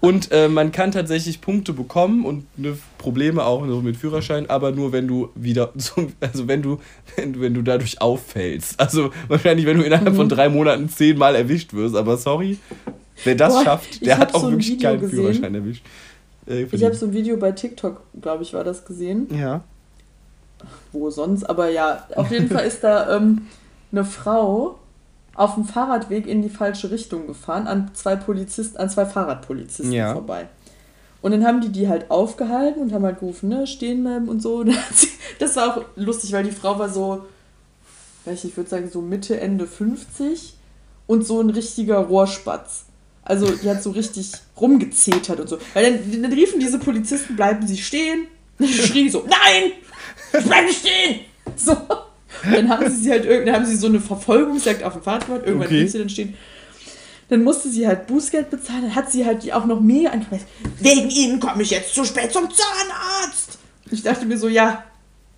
Und äh, man kann tatsächlich Punkte bekommen und ne, Probleme auch so mit Führerschein, aber nur wenn du wieder, also wenn du, wenn du, wenn du dadurch auffällst. Also wahrscheinlich, wenn du innerhalb mhm. von drei Monaten zehnmal erwischt wirst. Aber sorry, wer das Boah, schafft, der hat auch so wirklich keinen gesehen. Führerschein erwischt. Äh, ich habe so ein Video bei TikTok, glaube ich, war das gesehen. Ja. Wo sonst? Aber ja, auf jeden Fall ist da ähm, eine Frau auf dem Fahrradweg in die falsche Richtung gefahren, an zwei Polizisten, an zwei Fahrradpolizisten ja. vorbei. Und dann haben die die halt aufgehalten und haben halt gerufen, ne, stehen bleiben und so. das war auch lustig, weil die Frau war so, ich würde sagen, so Mitte, Ende 50 und so ein richtiger Rohrspatz. Also die hat so richtig rumgezetert und so. Weil dann, dann riefen diese Polizisten, bleiben sie stehen. Und schrie so, nein, bleiben stehen. So. Dann haben sie sie halt dann haben sie so eine Verfolgungsjagd auf dem Fahrrad, irgendwann okay. blieb sie dann stehen. Dann musste sie halt Bußgeld bezahlen, dann hat sie halt die auch noch mega angepreist. Wegen ihnen komme ich jetzt zu spät zum Zahnarzt. Ich dachte mir so, ja,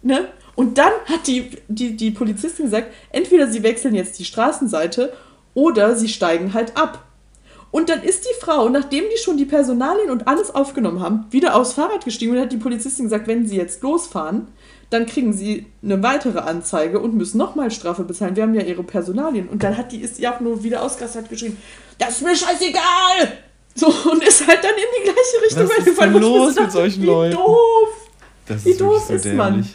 ne? Und dann hat die, die, die Polizistin gesagt, entweder sie wechseln jetzt die Straßenseite oder sie steigen halt ab. Und dann ist die Frau, nachdem die schon die Personalien und alles aufgenommen haben, wieder aufs Fahrrad gestiegen und hat die Polizistin gesagt, wenn sie jetzt losfahren, dann kriegen sie eine weitere Anzeige und müssen nochmal Strafe bezahlen. Wir haben ja ihre Personalien. Und dann hat die, ist sie auch nur wieder ausgerastet, hat geschrieben, das ist mir scheißegal! So, und ist halt dann in die gleiche Richtung Was ist denn los mit solchen Leuten? Wie doof! Das wie doof so ist dämlich. man?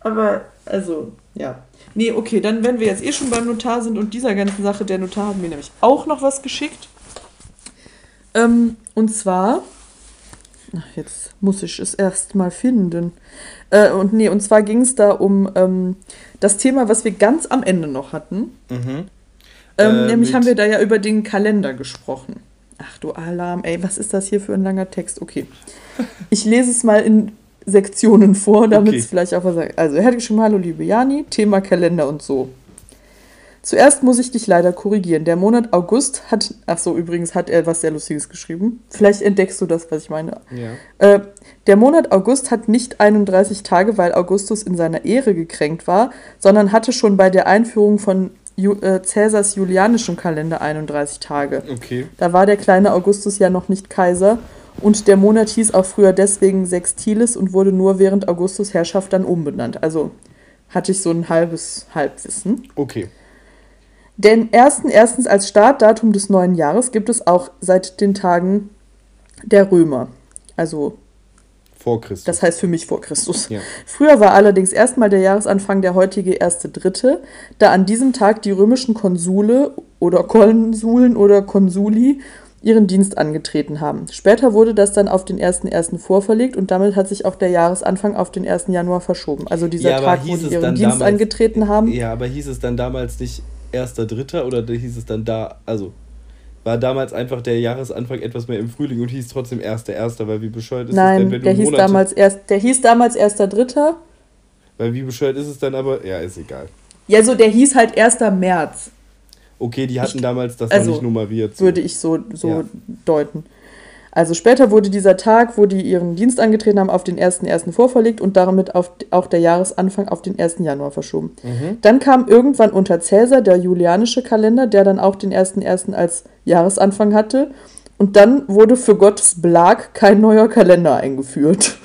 Aber, also, ja. Nee, okay, dann, wenn wir jetzt eh schon beim Notar sind und dieser ganzen Sache, der Notar hat mir nämlich auch noch was geschickt. Ähm, und zwar, ach, jetzt muss ich es erst mal finden. Äh, und nee, und zwar ging es da um ähm, das Thema, was wir ganz am Ende noch hatten. Mhm. Ähm, äh, nämlich haben wir da ja über den Kalender gesprochen. Ach du Alarm, ey, was ist das hier für ein langer Text? Okay. Ich lese es mal in Sektionen vor, damit es okay. vielleicht auch was sagt. Also, er hat geschrieben, hallo liebe Jani, Thema Kalender und so. Zuerst muss ich dich leider korrigieren. Der Monat August hat, ach so, übrigens hat er was sehr Lustiges geschrieben. Vielleicht entdeckst du das, was ich meine. Ja. Äh, der Monat August hat nicht 31 Tage, weil Augustus in seiner Ehre gekränkt war, sondern hatte schon bei der Einführung von Ju äh, Cäsars julianischem Kalender 31 Tage. Okay. Da war der kleine Augustus ja noch nicht Kaiser und der Monat hieß auch früher deswegen Sextilis und wurde nur während Augustus Herrschaft dann umbenannt. Also hatte ich so ein halbes Halbwissen. Okay. Denn ersten, erstens als Startdatum des neuen Jahres gibt es auch seit den Tagen der Römer. Also vor Christus. Das heißt für mich vor Christus. Ja. Früher war allerdings erstmal der Jahresanfang der heutige erste Dritte, da an diesem Tag die römischen Konsule oder Konsuln oder Konsuli ihren Dienst angetreten haben. Später wurde das dann auf den 1.1. vorverlegt und damit hat sich auch der Jahresanfang auf den 1. Januar verschoben. Also dieser ja, Tag, wo sie ihren Dienst damals, angetreten haben. Ja, aber hieß es dann damals nicht erster Dritter oder hieß es dann da, also war damals einfach der Jahresanfang etwas mehr im Frühling und hieß trotzdem erster Erster, weil wie bescheuert ist Nein, es denn, wenn der hieß Monate damals erst, der hieß damals erster Dritter. Weil wie bescheuert ist es dann aber? Ja, ist egal. Ja, so der hieß halt 1. März. Okay, die hatten ich, damals das also, noch nicht nummeriert. So. Würde ich so, so ja. deuten. Also später wurde dieser Tag, wo die ihren Dienst angetreten haben, auf den 1.1. vorverlegt und damit auf, auch der Jahresanfang auf den 1. Januar verschoben. Mhm. Dann kam irgendwann unter Cäsar der julianische Kalender, der dann auch den 1.1. als Jahresanfang hatte. Und dann wurde für Gottes Blag kein neuer Kalender eingeführt.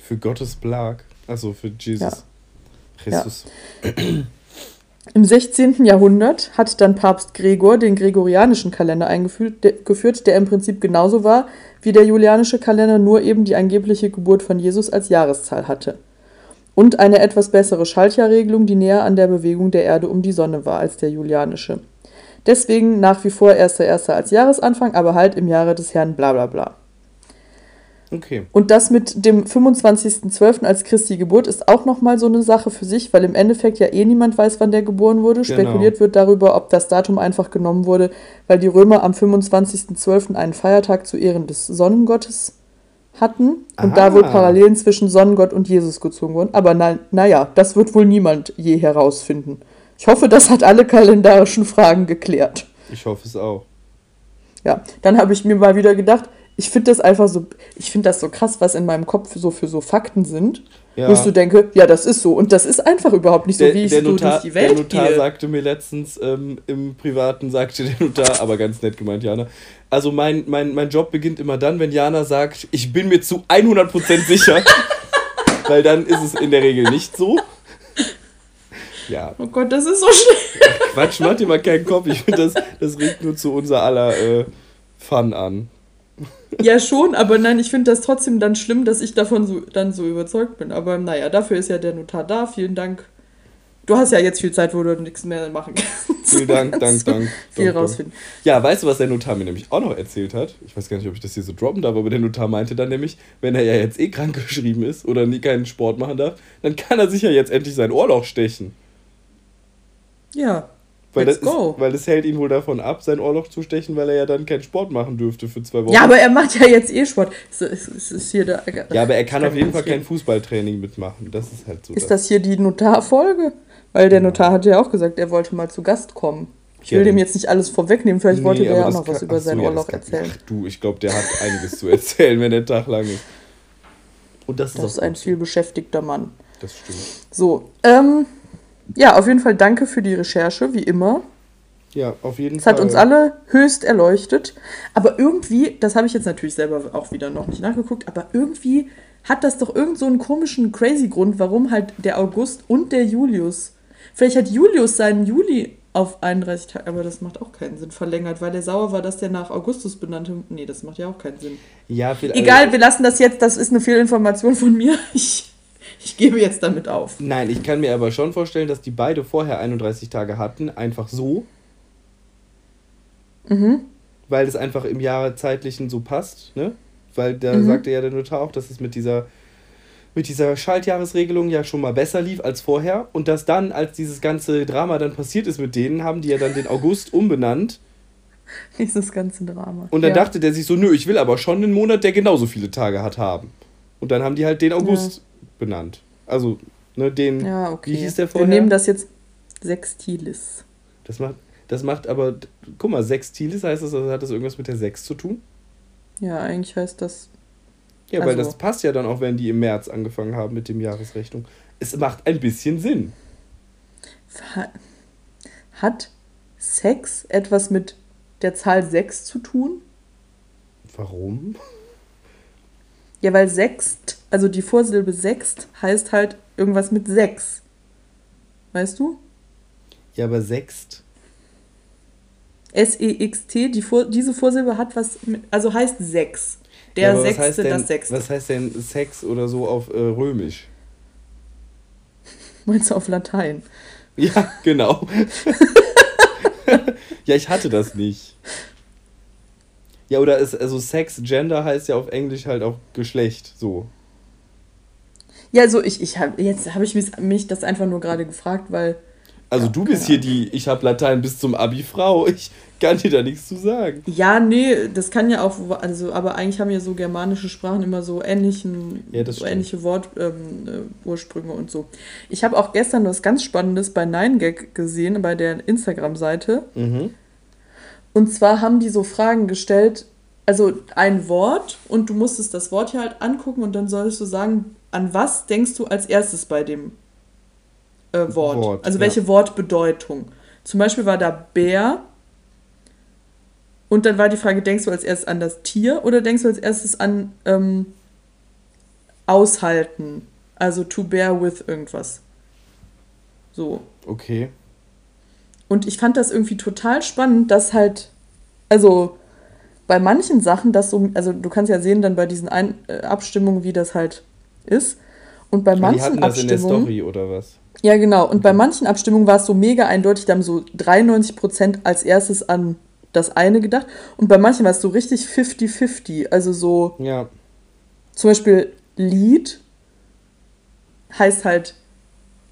Für Gottes Blag. Also für Jesus. Ja. Christus. Im 16. Jahrhundert hat dann Papst Gregor den gregorianischen Kalender eingeführt, der, im Prinzip genauso war wie der julianische Kalender, nur eben die angebliche Geburt von Jesus als Jahreszahl hatte. Und eine etwas bessere Schaltjahrregelung, die näher an der Bewegung der Erde um die Sonne war als der julianische. Deswegen nach wie vor 1.1. als Jahresanfang, aber halt im Jahre des Herrn bla bla bla. Okay. Und das mit dem 25.12. als Christi Geburt ist auch nochmal so eine Sache für sich, weil im Endeffekt ja eh niemand weiß, wann der geboren wurde. Genau. Spekuliert wird darüber, ob das Datum einfach genommen wurde, weil die Römer am 25.12. einen Feiertag zu Ehren des Sonnengottes hatten und Ah. da wohl Parallelen zwischen Sonnengott und Jesus gezogen wurden. Aber na, naja, das wird wohl niemand je herausfinden. Ich hoffe, das hat alle kalendarischen Fragen geklärt. Ich hoffe es auch. Ja, dann habe ich mir mal wieder gedacht, ich finde das einfach so, ich finde das so krass, was in meinem Kopf so für so Fakten sind, Ja. wo ich so denke, ja, das ist so. Und das ist einfach überhaupt nicht so, Der, wie ich der, so Notar, durch die der Welt Notar gehe. sagte mir letztens ähm, im Privaten, sagte der Notar, aber ganz nett gemeint, Jana. Also mein, mein, mein Job beginnt immer dann, wenn Jana sagt, ich bin mir zu 100% sicher. weil dann ist es in der Regel nicht so. Ja, Oh Gott, das ist so schlimm. Quatsch, mach dir mal keinen Kopf. Ich finde, das, das regt nur zu unser aller äh, Fun an. Ja, schon, aber nein, ich finde das trotzdem dann schlimm, dass ich davon so, dann so überzeugt bin. Aber naja, dafür ist ja der Notar da. Vielen Dank. Du hast ja jetzt viel Zeit, wo du nichts mehr machen kannst. Vielen Dank, Dank, Dank. Viel Dank, Dank. rausfinden. Ja, weißt du, was der Notar mir nämlich auch noch erzählt hat? Ich weiß gar nicht, ob ich das hier so droppen darf, aber der Notar meinte dann nämlich, wenn er ja jetzt eh krank geschrieben ist oder nie keinen Sport machen darf, dann kann er sich ja jetzt endlich sein Ohrloch stechen. Ja. Weil Let's das, go. Ist, weil das hält ihn wohl davon ab, sein Ohrloch zu stechen, weil er ja dann keinen Sport machen dürfte für zwei Wochen. Ja, aber er macht ja jetzt eh Sport. Es ist, es ist hier der, Ja, aber er kann auf jeden Fall kein. Fußballtraining mitmachen. Das ist halt so. Ist das hier die Notarfolge? Weil der Notar hat ja auch gesagt, er wollte mal zu Gast kommen. Ich Ja, will dem dann- jetzt nicht alles vorwegnehmen, vielleicht wollte Nee, der ja aber auch das noch was über ach so, sein ja, das erzählen. Ach du, ich glaube, der hat einiges zu erzählen, wenn der Tag lang ist. Und das ist Das ist auch ein viel beschäftigter Mann. Das stimmt. So, ähm, ja, auf jeden Fall danke für die Recherche, wie immer. Ja, auf jeden Es Fall. hat uns alle höchst erleuchtet. Aber irgendwie, das habe ich jetzt natürlich selber auch wieder noch nicht nachgeguckt, aber irgendwie hat das doch irgend so einen komischen, crazy Grund, warum halt der August und der Julius. Vielleicht hat Julius seinen Juli auf 31 Tage, aber das macht auch keinen Sinn, verlängert, weil er sauer war, dass der nach Augustus benannte. Nee, das macht ja auch keinen Sinn. Ja, viel, Egal, wir lassen das jetzt, das ist eine Fehlinformation von mir. Ich, ich gebe jetzt damit auf. Nein, ich kann mir aber schon vorstellen, dass die beide vorher 31 Tage hatten, einfach so. Mhm. Weil es einfach im Jahre zeitlichen so passt, ne? Weil da Mhm. sagte ja der Notar auch, dass es mit dieser, mit dieser Schaltjahresregelung ja schon mal besser lief als vorher. Und dass dann, als dieses ganze Drama dann passiert ist mit denen, haben die ja dann den August umbenannt. Dieses ganze Drama. Und dann ja. dachte der sich so, nö, ich will aber schon einen Monat, der genauso viele Tage hat, haben. Und dann haben die halt den August benannt. Also, ne, den, Ja, okay. wie hieß der Wir vorher? nehmen das jetzt Sextilis. Das macht, das macht aber, guck mal, Sextilis heißt das, also hat das irgendwas mit der Sechs zu tun? Ja, eigentlich heißt das. Ja, weil Also- das passt ja dann auch, wenn die im März angefangen haben mit dem Jahresrechnung. Es macht ein bisschen Sinn. Ha- Hat Sex etwas mit der Zahl 6 zu tun? Warum? Ja, weil Sext, also die Vorsilbe Sext, heißt halt irgendwas mit 6. Weißt du? Ja, aber Sext. S-E-X-T, die Vor diese Vorsilbe hat was mit, also heißt 6. Der ja, aber was heißt Sechste, denn, das Sechste. Was heißt denn Sex oder so auf äh, Römisch? Meinst du auf Latein? Ja, genau. ja, ich hatte das nicht. Ja, oder ist, also Sex, Gender heißt ja auf Englisch halt auch Geschlecht, so. Ja, also ich, ich habe jetzt habe ich mich, mich das einfach nur gerade gefragt, weil Also Ja, du bist hier die, ich habe Latein bis zum Abi Frau, ich kann dir da nichts zu sagen. Ja, nee, das kann ja auch, also, aber eigentlich haben ja so germanische Sprachen immer so ähnlichen, Ja, so ähnliche Wortursprünge ähm, äh, und so. Ich habe auch gestern was ganz Spannendes bei 9gag gesehen, bei der Instagram-Seite. Mhm. Und zwar haben die so Fragen gestellt, also ein Wort und du musstest das Wort hier halt angucken und dann solltest du sagen, an was denkst du als erstes bei dem äh, Wort? Wort? Also welche ja. Wortbedeutung? Zum Beispiel war da Bär und dann war die Frage, denkst du als erstes an das Tier oder denkst du als erstes an ähm, aushalten? Also to bear with irgendwas. So. Okay. Und ich fand das irgendwie total spannend, dass halt, also bei manchen Sachen, das so, also du kannst ja sehen dann bei diesen Ein äh, Abstimmungen, wie das halt ist. Und bei manchen die hatten das Abstimmungen. In der Story oder was? Ja, genau. Und bei manchen Abstimmungen war es so mega eindeutig, da haben so 93 Prozent als erstes an das eine gedacht. Und bei manchen war es so richtig 50-50. Also so. Ja. Zum Beispiel Lied heißt halt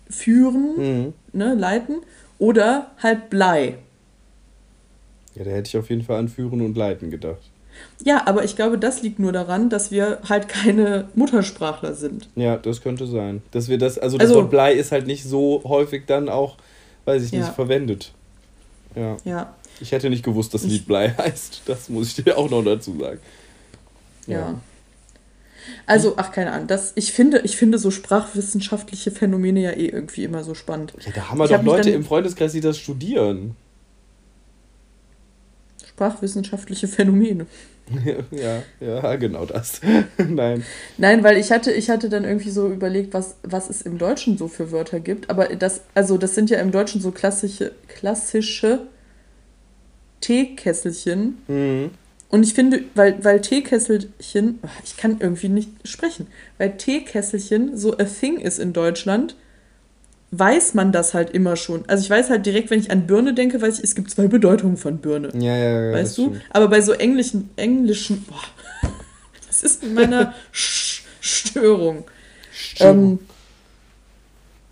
führen, mhm. ne, leiten. Oder halt Blei. Ja, da hätte ich auf jeden Fall an Führen und Leiten gedacht. Ja, aber ich glaube, das liegt nur daran, dass wir halt keine Muttersprachler sind. Ja, das könnte sein. Dass wir das, also das also, Wort Blei ist halt nicht so häufig dann auch, weiß ich nicht, ja. verwendet. Ja. ja. Ich hätte nicht gewusst, dass Lied Blei heißt. Das muss ich dir auch noch dazu sagen. Ja. ja. Also, ach, keine Ahnung. Das, ich, finde, ich finde so sprachwissenschaftliche Phänomene ja eh irgendwie immer so spannend. Ja, da haben wir ich doch hab Leute im Freundeskreis, die das studieren. Sprachwissenschaftliche Phänomene. ja, ja, genau das. Nein. Nein, weil ich hatte, ich hatte dann irgendwie so überlegt, was, was es im Deutschen so für Wörter gibt. Aber das, also das sind ja im Deutschen so klassische, klassische Teekesselchen. Mhm. Und ich finde, weil, weil Teekesselchen, ich kann irgendwie nicht sprechen, weil Teekesselchen so a thing ist in Deutschland, weiß man das halt immer schon. Also ich weiß halt direkt, wenn ich an Birne denke, weiß ich, es gibt zwei Bedeutungen von Birne. Ja, ja, ja. Weißt du? Stimmt. Aber bei so englischen, englischen, boah, das ist in meiner Störung. Störung. Ähm,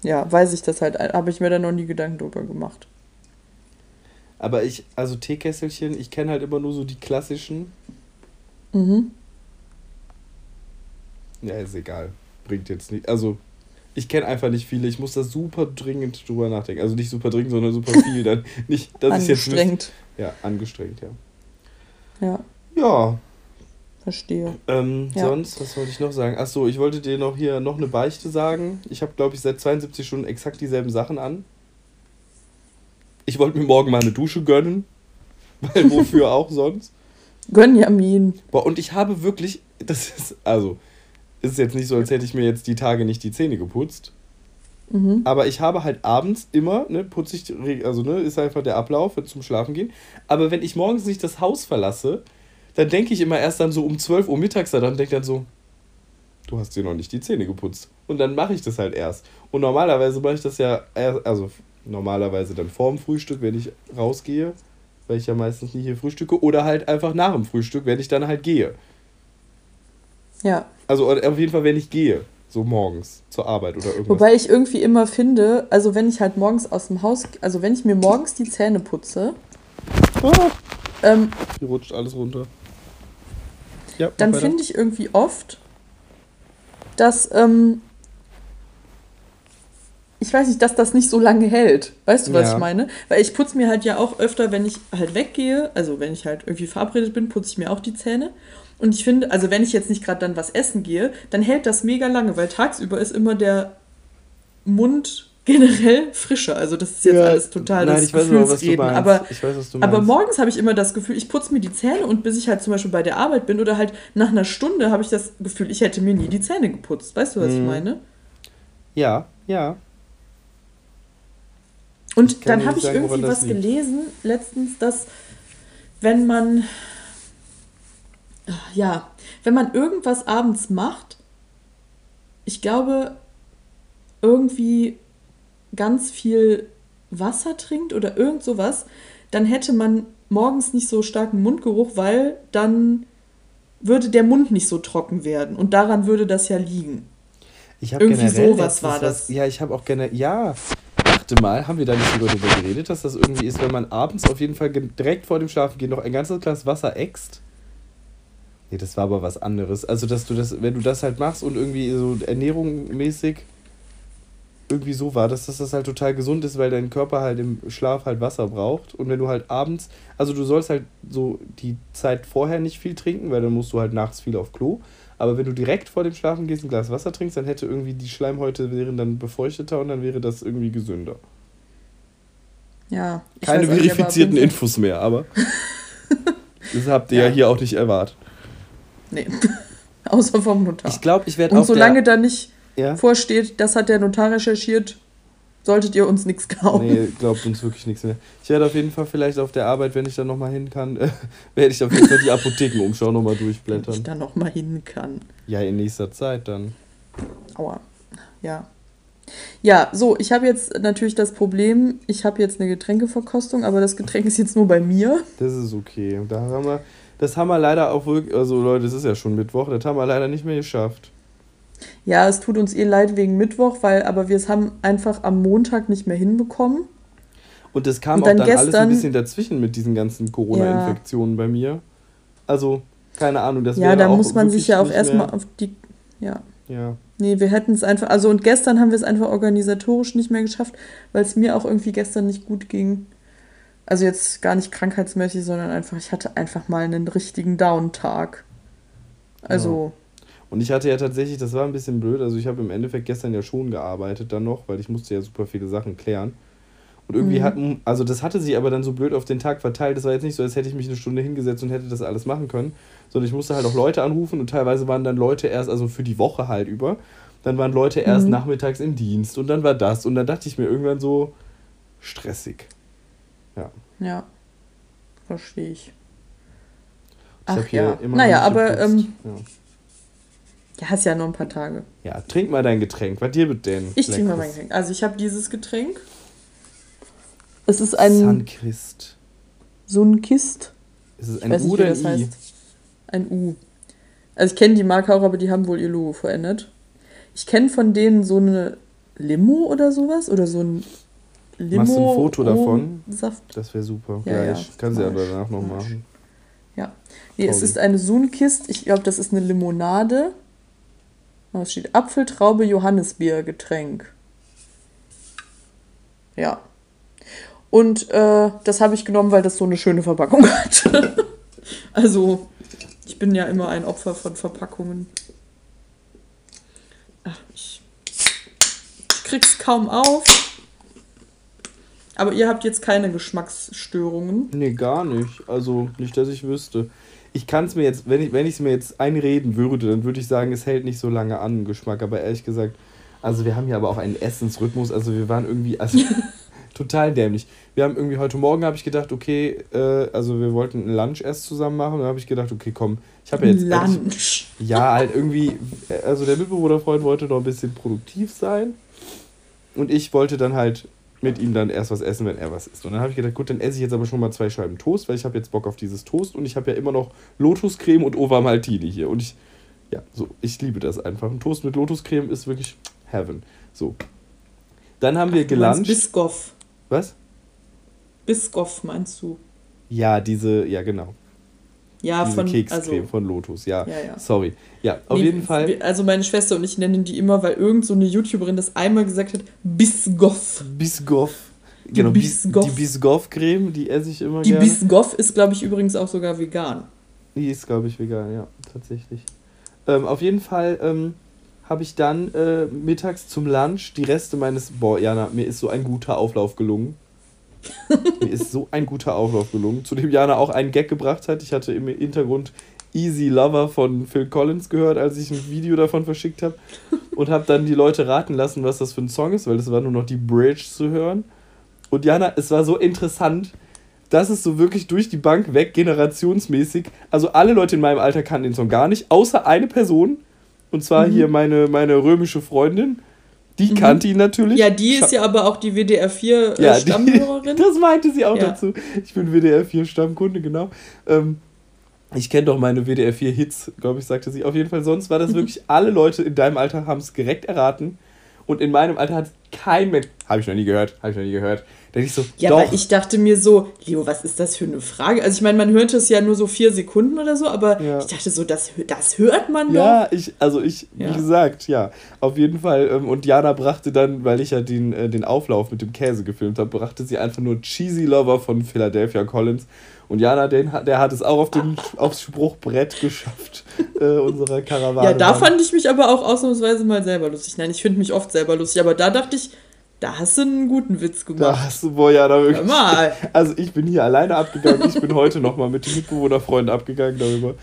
ja, weiß ich das halt, habe ich mir da noch nie Gedanken drüber gemacht. Aber ich, also Teekesselchen, ich kenne halt immer nur so die klassischen. Mhm. Ja, ist egal. Bringt jetzt nicht. Also, ich kenne einfach nicht viele. Ich muss da super dringend drüber nachdenken. Also nicht super dringend, sondern super viel. Dann nicht, dass angestrengt. Jetzt ja, angestrengt, ja. Ja. Ja. Verstehe. Ähm, ja. Sonst, was wollte ich noch sagen? Achso, ich wollte dir noch hier noch eine Beichte sagen. Ich habe, glaube ich, seit 72 Stunden exakt dieselben Sachen an. Ich wollte mir morgen mal eine Dusche gönnen. Weil wofür auch sonst? Gönjamin. Boah, und ich habe wirklich, das ist, also, ist jetzt nicht so, als hätte ich mir jetzt die Tage nicht die Zähne geputzt. Mhm. Aber ich habe halt abends immer, ne, putze ich, also ne, ist einfach der Ablauf zum Schlafen gehen. Aber wenn ich morgens nicht das Haus verlasse, dann denke ich immer erst dann so um 12 Uhr mittags dann denke dann so, du hast dir noch nicht die Zähne geputzt. Und dann mache ich das halt erst. Und normalerweise mache ich das ja, erst, also normalerweise dann vorm Frühstück, wenn ich rausgehe, weil ich ja meistens nie hier frühstücke, oder halt einfach nach dem Frühstück, wenn ich dann halt gehe. Ja. Also auf jeden Fall, wenn ich gehe, so morgens zur Arbeit oder irgendwas. Wobei ich irgendwie immer finde, also wenn ich halt morgens aus dem Haus, also wenn ich mir morgens die Zähne putze, ah, ähm, hier rutscht alles runter. Ja, dann finde ich irgendwie oft, dass ähm, ich weiß nicht, dass das nicht so lange hält. Weißt du, was ja. ich meine? Weil ich putze mir halt ja auch öfter, wenn ich halt weggehe, also wenn ich halt irgendwie verabredet bin, putze ich mir auch die Zähne. Und ich finde, also wenn ich jetzt nicht gerade dann was essen gehe, dann hält das mega lange, weil tagsüber ist immer der Mund generell frischer. Also das ist jetzt ja, alles total nein, das ich weiß was du meinst. Aber, ich weiß, was du meinst. aber morgens habe ich immer das Gefühl, ich putze mir die Zähne und bis ich halt zum Beispiel bei der Arbeit bin oder halt nach einer Stunde habe ich das Gefühl, ich hätte mir nie die Zähne geputzt. Weißt du, was hm. ich mhm. meine? Ja, ja. Und dann habe ich irgendwie was liegt. gelesen letztens, dass wenn man ja, wenn man irgendwas abends macht, ich glaube irgendwie ganz viel Wasser trinkt oder irgend sowas, dann hätte man morgens nicht so starken Mundgeruch, weil dann würde der Mund nicht so trocken werden und daran würde das ja liegen. Ich habe irgendwie sowas war das. Ja, ich habe auch gerne ja, dachte mal, haben wir da nicht darüber geredet, dass das irgendwie ist, wenn man abends auf jeden Fall direkt vor dem Schlafengehen noch ein ganzes Glas Wasser äxt. Nee, das war aber was anderes. Also, dass du das, wenn du das halt machst und irgendwie so ernährungsmäßig. irgendwie so war, dass das halt total gesund ist, weil dein Körper halt im Schlaf halt Wasser braucht. Und wenn du halt abends, also du sollst halt so die Zeit vorher nicht viel trinken, weil dann musst du halt nachts viel auf Klo. Aber wenn du direkt vor dem Schlafen gehst ein Glas Wasser trinkst, dann hätte irgendwie die Schleimhäute wären dann befeuchteter und dann wäre das irgendwie gesünder. Ja. Keine verifizierten Infos mehr, aber das habt ihr ja. ja hier auch nicht erwartet. Nee. Außer vom Notar. Ich glaube, ich werde auch. Und solange da nicht ja? vorsteht, das hat der Notar recherchiert, solltet ihr uns nichts glauben. Nee, glaubt uns wirklich nichts mehr. Ich werde auf jeden Fall vielleicht auf der Arbeit, wenn ich dann nochmal hin kann, äh, werde ich auf jeden Fall die Apothekenumschau nochmal durchblättern. Wenn ich dann nochmal hin kann. Ja, in nächster Zeit dann. Aua. Ja. Ja, so, ich habe jetzt natürlich das Problem, ich habe jetzt eine Getränkeverkostung, aber das Getränk ist jetzt nur bei mir. Das ist okay. Da haben wir, das haben wir leider auch wirklich, also Leute, das ist ja schon Mittwoch, das haben wir leider nicht mehr geschafft. Ja, es tut uns eh leid wegen Mittwoch, weil aber wir es haben einfach am Montag nicht mehr hinbekommen. Und das kam und dann auch dann gestern, alles ein bisschen dazwischen mit diesen ganzen Corona-Infektionen ja. bei mir. Also, keine Ahnung, das Ja, da muss man sich ja auch erstmal auf die. Ja. Ja. Nee, wir hätten es einfach. Also, und gestern haben wir es einfach organisatorisch nicht mehr geschafft, weil es mir auch irgendwie gestern nicht gut ging. Also, jetzt gar nicht krankheitsmäßig, sondern einfach, ich hatte einfach mal einen richtigen Down-Tag. Also. Ja. Und ich hatte ja tatsächlich, das war ein bisschen blöd, also ich habe im Endeffekt gestern ja schon gearbeitet dann noch, weil ich musste ja super viele Sachen klären. Und irgendwie mhm. hatten, also das hatte sich aber dann so blöd auf den Tag verteilt. Das war jetzt nicht so, als hätte ich mich eine Stunde hingesetzt und hätte das alles machen können, sondern ich musste halt auch Leute anrufen und teilweise waren dann Leute erst, also für die Woche halt über, dann waren Leute erst mhm. nachmittags im Dienst und dann war das und dann dachte ich mir irgendwann so stressig. Ja. Ja, verstehe ich. ich Ach ja, naja, aber ähm, ja. Ja, hast ja noch ein paar Tage. Ja, trink mal dein Getränk. Was dir mit denn? Ich trinke mal mein Getränk. Also ich habe dieses Getränk. Es ist ein. Sunkist. Sunkist. Ist es ein U oder ein I? Heißt. Ein U. Also ich kenne die Marke auch, aber die haben wohl ihr Logo verändert. Ich kenne von denen so eine Limo oder sowas. Oder so ein Limo. Machst du ein Foto davon? Saft. Das wäre super. Ja, ja, ich kann sie ja danach noch machen. Ja. Nee, es ist eine Sunkist. Ich glaube, das ist eine Limonade. Es steht Apfeltraube Johannisbier Getränk. Ja. Und äh, das habe ich genommen, weil das so eine schöne Verpackung hat. also, ich bin ja immer ein Opfer von Verpackungen. Ach, ich krieg's kaum auf. Aber ihr habt jetzt keine Geschmacksstörungen. Nee, gar nicht. Also nicht, dass ich wüsste ich kann es mir jetzt, wenn ich es mir jetzt einreden würde, dann würde ich sagen, es hält nicht so lange an, Geschmack. Aber ehrlich gesagt, also wir haben hier aber auch einen Essensrhythmus. Also wir waren irgendwie, also total dämlich. Wir haben irgendwie heute Morgen habe ich gedacht, okay, äh, also wir wollten ein Lunch erst zusammen machen. Und dann habe ich gedacht, okay, komm, ich habe ja jetzt Lunch. ja, halt irgendwie, also der Mitbewohnerfreund wollte noch ein bisschen produktiv sein. Und ich wollte dann halt mit ihm dann erst was essen, wenn er was isst. Und dann habe ich gedacht, gut, dann esse ich jetzt aber schon mal zwei Scheiben Toast, weil ich habe jetzt Bock auf dieses Toast und ich habe ja immer noch Lotuscreme und Ova Maltini hier. Und ich, ja, so, ich liebe das einfach. Ein Toast mit Lotuscreme ist wirklich Heaven. So. Dann haben wir geluncht. Biscoff. Was? Biscoff meinst du? Ja, diese, ja, genau. Ja, Diese von Kekscreme also, von Lotus, ja. ja, ja. Sorry. Ja, auf nee, jeden Fall. Also meine Schwester und ich nennen die immer, weil irgend so eine YouTuberin das einmal gesagt hat, Bisgoff. Bisgoff. Genau, Bisgoff. die Bisgoff-Creme, die esse ich immer die gerne. Die Bisgoff ist, glaube ich, übrigens auch sogar vegan. Die ist, glaube ich, vegan, ja, tatsächlich. Ähm, auf jeden Fall ähm, habe ich dann äh, mittags zum Lunch die Reste meines... Boah, Jana, mir ist so ein guter Auflauf gelungen. Mir ist so ein guter Auflauf gelungen, zu dem Jana auch einen Gag gebracht hat. Ich hatte im Hintergrund Easy Lover von Phil Collins gehört, als ich ein Video davon verschickt habe. Und habe dann die Leute raten lassen, was das für ein Song ist, weil es war nur noch die Bridge zu hören. Und Jana, es war so interessant, dass es so wirklich durch die Bank weg, generationsmäßig. Also alle Leute in meinem Alter kannten den Song gar nicht, außer eine Person. Und zwar mhm. hier meine, meine römische Freundin. Die mhm. kannte ihn natürlich. Ja, die ist ja aber auch die WDR 4 äh, ja, Stammhörerin. das meinte sie auch ja. dazu. Ich bin WDR 4 Stammkunde, genau. Ähm, ich kenne doch meine WDR 4 Hits, glaube ich, sagte sie. Auf jeden Fall, sonst war das wirklich, alle Leute in deinem Alter haben es direkt erraten. Und in meinem Alter hat kein Mensch. Habe ich noch nie gehört, habe ich noch nie gehört. Da ich so, ja, doch. weil ich dachte mir so, Leo, was ist das für eine Frage? Also ich meine, man hört es ja nur so vier Sekunden oder so, aber Ja. ich dachte so, das, das hört man Ja, doch. ich, also ich, Ja. wie gesagt, ja, auf jeden Fall. ähm, Und Jana brachte dann, weil ich ja den, äh, den Auflauf mit dem Käse gefilmt habe, brachte sie einfach nur Cheesy Lover von Philadelphia Collins. Und Jana, den, hat- der hat es auch auf den, aufs Spruchbrett geschafft, äh, unserer Karawane. Ja, da fand ich mich aber auch ausnahmsweise mal selber lustig. Nein, ich finde mich oft selber lustig, aber da dachte ich, da hast du einen guten Witz Da gemacht. hast du, boah, Jana, wirklich. Hör mal. Also ich bin hier alleine abgegangen, ich bin heute nochmal mit den Mitbewohnerfreunden abgegangen darüber.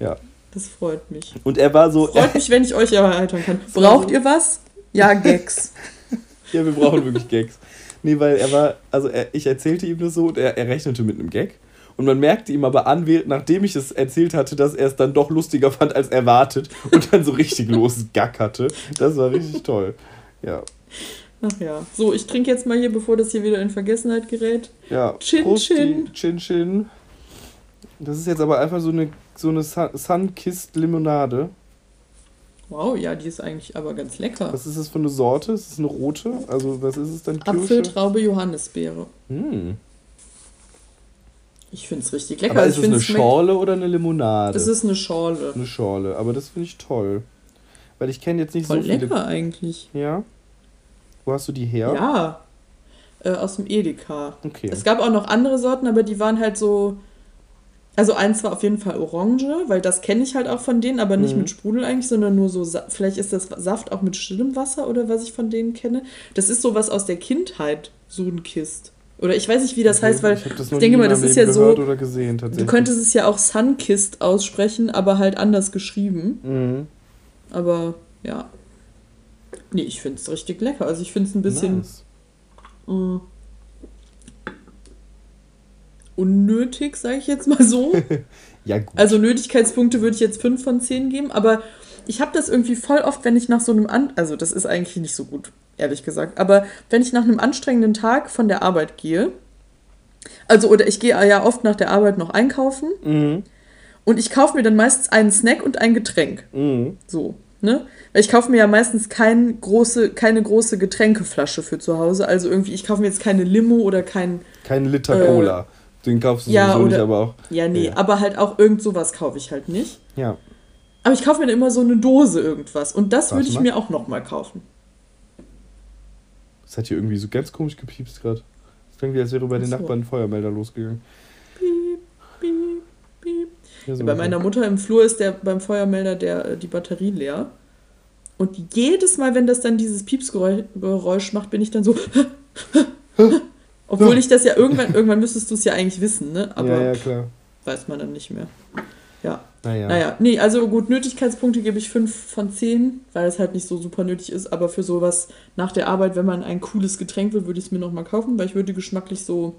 Ja. Das freut mich. Und er war so, Freut mich, wenn ich euch erheitern kann. Braucht ihr was? Ja, Gags. Ja, wir brauchen wirklich Gags. Nee, weil er war, also er, ich erzählte ihm das so und er, er rechnete mit einem Gag. Und man merkte ihm aber an, nachdem ich es erzählt hatte, dass er es dann doch lustiger fand als erwartet und dann so richtig losgackerte. Das war richtig toll. Ja. Ach ja. So, ich trinke jetzt mal hier, bevor das hier wieder in Vergessenheit gerät. Ja. Chin, Prosti, chin. Chin Chin. Das ist jetzt aber einfach so eine, so eine Sun- Sunkist Limonade. Wow, ja, die ist eigentlich aber ganz lecker. Was ist das für eine Sorte? Ist es eine rote? Also, was ist es dann? Apfel, Kirsche? Traube, Johannisbeere. Hm. Ich finde es richtig lecker. Aber ist es eine Schorle oder eine Limonade? Es ist eine Schorle. Eine Schorle, aber das finde ich toll. Weil ich kenne jetzt nicht Voll so viele. lecker eigentlich. Ja. Wo hast du die her? Ja. Äh, aus dem Edeka. Okay. Es gab auch noch andere Sorten, aber die waren halt so. Also eins war auf jeden Fall Orange, weil das kenne ich halt auch von denen, aber nicht Mhm. mit Sprudel eigentlich, sondern nur so, vielleicht ist das Saft auch mit stillem Wasser oder was ich von denen kenne. Das ist sowas aus der Kindheit, so ein Kist. Oder ich weiß nicht, wie das heißt, weil ich, das ich denke mal, das ist ja so, oder gesehen, du könntest es ja auch Sunkist aussprechen, aber halt anders geschrieben. Mhm. Aber ja. Nee, ich finde es richtig lecker. Also ich finde es ein bisschen Nice. äh, unnötig, sage ich jetzt mal so. Ja, gut. Also Nötigkeitspunkte würde ich jetzt 5 von 10 geben, aber ich habe das irgendwie voll oft, wenn ich nach so einem An also das ist eigentlich nicht so gut, ehrlich gesagt, aber wenn ich nach einem anstrengenden Tag von der Arbeit gehe, also oder ich gehe ja oft nach der Arbeit noch einkaufen mhm. und ich kaufe mir dann meistens einen Snack und ein Getränk, Mhm. so, ne? Weil ich kaufe mir ja meistens kein große, keine große Getränkeflasche für zu Hause, also irgendwie, ich kaufe mir jetzt keine Limo oder kein, Kein Liter Äh, Cola. Den kaufst du ja, sowieso nicht, oder- aber auch. ja nee, Ja. aber halt auch irgend sowas kaufe ich halt nicht. Ja. Aber ich kaufe mir dann immer so eine Dose irgendwas. Und das Warte würde ich mal. mir auch nochmal kaufen. Das hat hier irgendwie so ganz komisch gepiepst gerade. Es klingt wie, als wäre bei den so. Nachbarn ein Feuermelder losgegangen. Ja, so Bei meiner Mutter im Flur ist der beim Feuermelder der, äh, die Batterie leer. Und jedes Mal, wenn das dann dieses Piepsgeräusch Geräusch macht, bin ich dann so. Obwohl ich das ja irgendwann, irgendwann müsstest du es ja eigentlich wissen, ne? Aber ja, ja, klar. weiß man dann nicht mehr. Ja. Naja. Naja, nee, also gut, Nötigkeitspunkte gebe ich 5 von 10, weil es halt nicht so super nötig ist. Aber für sowas nach der Arbeit, wenn man ein cooles Getränk will, würde ich es mir nochmal kaufen, weil ich würde geschmacklich so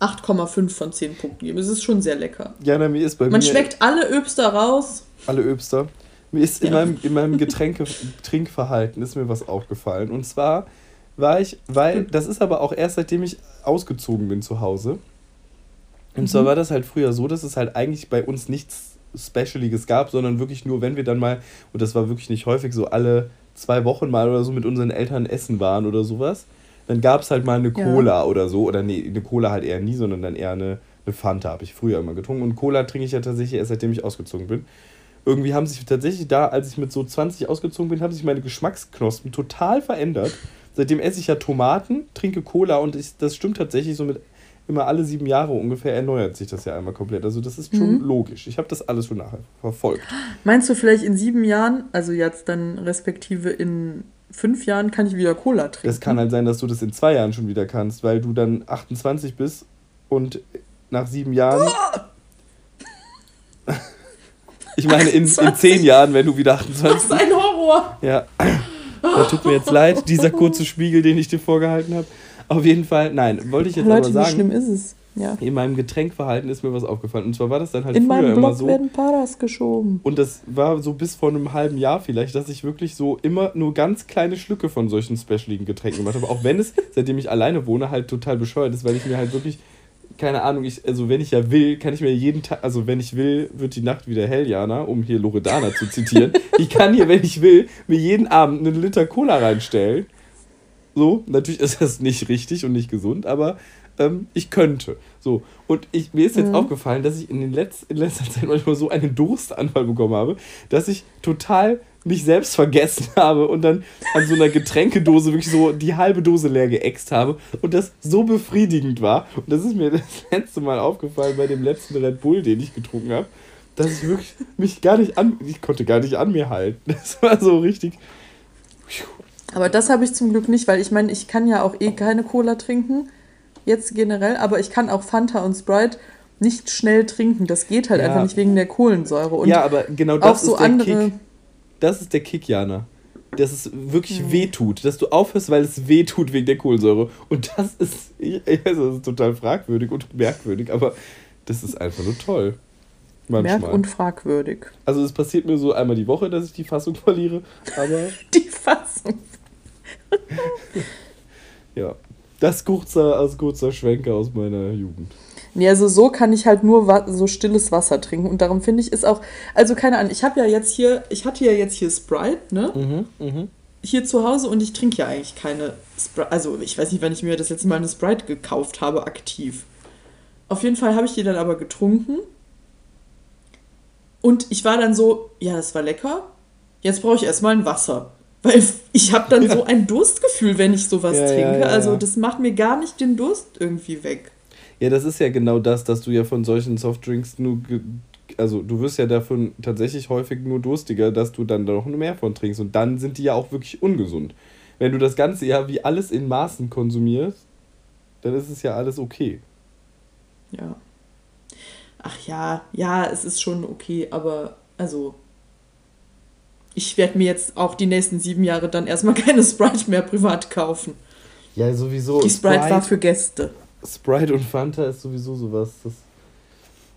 8,5 von 10 Punkten geben. Es ist schon sehr lecker. Ja, na, mir ist bei Man mir schmeckt alle Öbster raus. alle Öbster. Mir ist in Ja. meinem, in meinem Getränke Trinkverhalten ist mir was aufgefallen. Und zwar war ich, weil, das ist aber auch erst seitdem ich ausgezogen bin zu Hause. Und zwar Mhm. war das halt früher so, dass es halt eigentlich bei uns nichts Specialiges gab, sondern wirklich nur, wenn wir dann mal, und das war wirklich nicht häufig, so alle zwei Wochen mal oder so mit unseren Eltern essen waren oder sowas, dann gab es halt mal eine Ja. Cola oder so. Oder nee, eine Cola halt eher nie, sondern dann eher eine, eine Fanta habe ich früher immer getrunken. Und Cola trinke ich ja tatsächlich erst seitdem ich ausgezogen bin. Irgendwie haben sich tatsächlich da, als ich mit so 20 ausgezogen bin, haben sich meine Geschmacksknospen total verändert. Seitdem esse ich ja Tomaten, trinke Cola und ich, das stimmt tatsächlich so mit immer alle sieben Jahre ungefähr erneuert sich das ja einmal komplett. Also das ist schon Mhm. logisch. Ich habe das alles schon nachher verfolgt. Meinst du vielleicht in sieben Jahren, also jetzt dann respektive in fünf Jahren, kann ich wieder Cola trinken? Das kann halt sein, dass du das in zwei Jahren schon wieder kannst, weil du dann 28 bist und nach sieben Jahren. Ich meine, in, in 28. zehn Jahren, wenn du wieder 28 Was bist. ein Horror! Ja, da tut mir jetzt leid, dieser kurze Spiegel, den ich dir vorgehalten habe. Auf jeden Fall, nein, wollte ich jetzt Leute, aber wie sagen, schlimm ist es? Ja. in meinem Getränkverhalten ist mir was aufgefallen. Und zwar war das dann halt In früher meinem immer Blog so. werden Paras geschoben. Und das war so bis vor einem halben Jahr vielleicht, dass ich wirklich so immer nur ganz kleine Schlücke von solchen specialigen Getränken gemacht habe. Auch wenn es, seitdem ich alleine wohne, halt total bescheuert ist, weil ich mir halt wirklich, keine Ahnung, ich, also wenn ich ja will, kann ich mir jeden Tag, also wenn ich will, wird die Nacht wieder hell, Jana, um hier Loredana zu zitieren. Ich kann hier, wenn ich will, mir jeden Abend einen Liter Cola reinstellen. So, natürlich ist das nicht richtig und nicht gesund, aber ähm, ich könnte. So, und ich, mir ist jetzt Mhm. aufgefallen, dass ich in, den Letz-, in letzter Zeit manchmal so einen Durstanfall bekommen habe, dass ich total mich selbst vergessen habe und dann an so einer Getränkedose wirklich so die halbe Dose leer geäxt habe und das so befriedigend war. Und das ist mir das letzte Mal aufgefallen bei dem letzten Red Bull, den ich getrunken habe, dass ich wirklich mich gar nicht an, ich konnte gar nicht an mir halten. Das war so richtig. Aber das habe ich zum Glück nicht, weil ich meine, ich kann ja auch eh keine Cola trinken, jetzt generell, aber ich kann auch Fanta und Sprite nicht schnell trinken. Das geht halt Ja. einfach nicht wegen der Kohlensäure. Und ja, aber genau auch das so ist der andere. Kick. Das ist der Kick, Jana. Dass es wirklich Mhm. wehtut. Dass du aufhörst, weil es wehtut wegen der Kohlensäure. Und das ist, also das ist total fragwürdig und merkwürdig, aber das ist einfach nur toll. Manchmal. Merk- und fragwürdig. also es passiert mir so einmal die Woche, dass ich die Fassung verliere. Aber Die Fassung. ja. Das kurzer, als kurzer Schwenker aus meiner Jugend. Nee, also so kann ich halt nur so stilles Wasser trinken. Und darum finde ich, ist auch, also keine Ahnung, ich habe ja jetzt hier, ich hatte ja jetzt hier Sprite, ne? Mhm, mhm. Hier zu Hause und ich trinke ja eigentlich keine Sprite. Also ich weiß nicht, wann ich mir das letzte Mal eine Sprite gekauft habe, aktiv. Auf jeden Fall habe ich die dann aber getrunken. Und ich war dann so, ja, das war lecker. Jetzt brauche ich erstmal ein Wasser. Weil ich habe dann so ein Durstgefühl, wenn ich sowas Ja, ja, trinke. ja, also ja. das macht mir gar nicht den Durst irgendwie weg. Ja, das ist ja genau das, dass du ja von solchen Softdrinks nur. Also, du wirst ja davon tatsächlich häufig nur durstiger, dass du dann noch mehr von trinkst. Und dann sind die ja auch wirklich ungesund. Wenn du das Ganze ja wie alles in Maßen konsumierst, dann ist es ja alles okay. Ja. Ach ja, ja, es ist schon okay, aber also. Ich werde mir jetzt auch die nächsten sieben Jahre dann erstmal keine Sprite mehr privat kaufen. Ja, sowieso. Die Sprite war für Gäste. Sprite und Fanta ist sowieso sowas. Das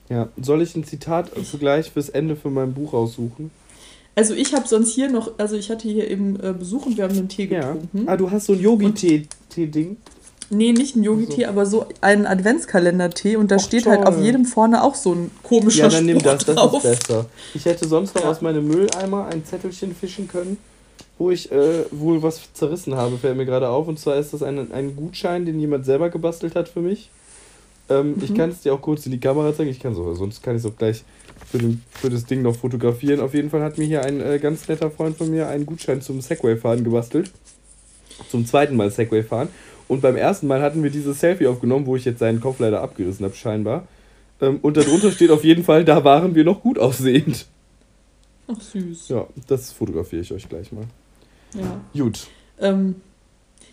ja, soll ich ein Zitat für gleich fürs Ende für mein Buch aussuchen? Also ich habe sonst hier noch, also ich hatte hier eben äh, Besuch und wir haben einen Tee Ja. getrunken. Ah, du hast so ein Yogi-Tee-Ding. Nee, nicht ein Yogi-Tee, aber so einen Adventskalender-Tee und da Och, steht halt toll. auf jedem vorne auch so ein komischer Ja, dann nimm das, das drauf. ist besser. Ich hätte sonst noch Ja. aus meinem Mülleimer ein Zettelchen fischen können, wo ich äh, wohl was zerrissen habe, fällt mir gerade auf. Und zwar ist das ein, ein Gutschein, den jemand selber gebastelt hat für mich. Ähm, Ich Mhm. kann es dir auch kurz in die Kamera zeigen. Ich kann so, sonst kann ich es auch gleich für, den, für das Ding noch fotografieren. Auf jeden Fall hat mir hier ein äh, ganz netter Freund von mir einen Gutschein zum Segway-Fahren gebastelt. Zum zweiten Mal Segway fahren. Und beim ersten Mal hatten wir dieses Selfie aufgenommen, wo ich jetzt seinen Kopf leider abgerissen habe, scheinbar. Ähm, und darunter steht auf jeden Fall, da waren wir noch gut aussehend. Ach süß. Ja, das fotografiere ich euch gleich mal. Ja. Gut. Ähm,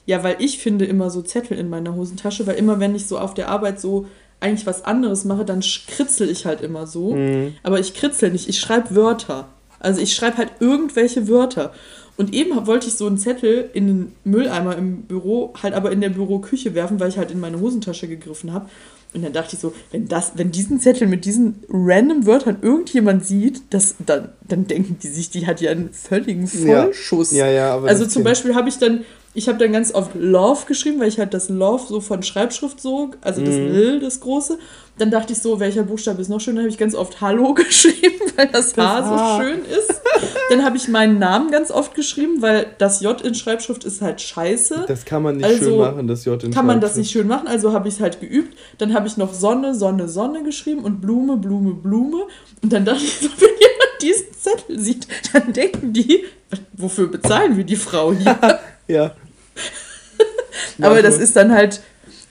ja, weil ich finde immer so Zettel in meiner Hosentasche, weil immer wenn ich so auf der Arbeit so eigentlich was anderes mache, dann kritzel ich halt immer so. Mhm. Aber ich kritzel nicht, ich schreibe Wörter. Also ich schreibe halt irgendwelche Wörter. Und eben wollte ich so einen Zettel in den Mülleimer im Büro, halt aber in der Büroküche werfen, weil ich halt in meine Hosentasche gegriffen habe. Und dann dachte ich so, wenn das, wenn diesen Zettel mit diesen random Wörtern irgendjemand sieht, das, dann, dann denken die sich, die hat ja einen völligen Ja. Vollschuss. Ja, ja, aber. Also zum Beispiel habe ich dann, ich habe dann ganz oft Love geschrieben, weil ich halt das Love so von Schreibschrift so, also das Mhm. L, das große. Dann dachte ich so, welcher Buchstabe ist noch schön? Dann habe ich ganz oft Hallo geschrieben, weil das, Das H so H. schön ist. Dann habe ich meinen Namen ganz oft geschrieben, weil das J in Schreibschrift ist halt scheiße. Das kann man nicht Also, schön machen, das J in Kann man das Schreibschrift. nicht schön machen, also habe ich es halt geübt. Dann habe ich noch Sonne, Sonne, Sonne geschrieben und Blume, Blume, Blume. Und dann dachte ich so, wenn jemand diesen Zettel sieht, dann denken die, wofür bezahlen wir die Frau hier? Ja. Aber das ist dann halt,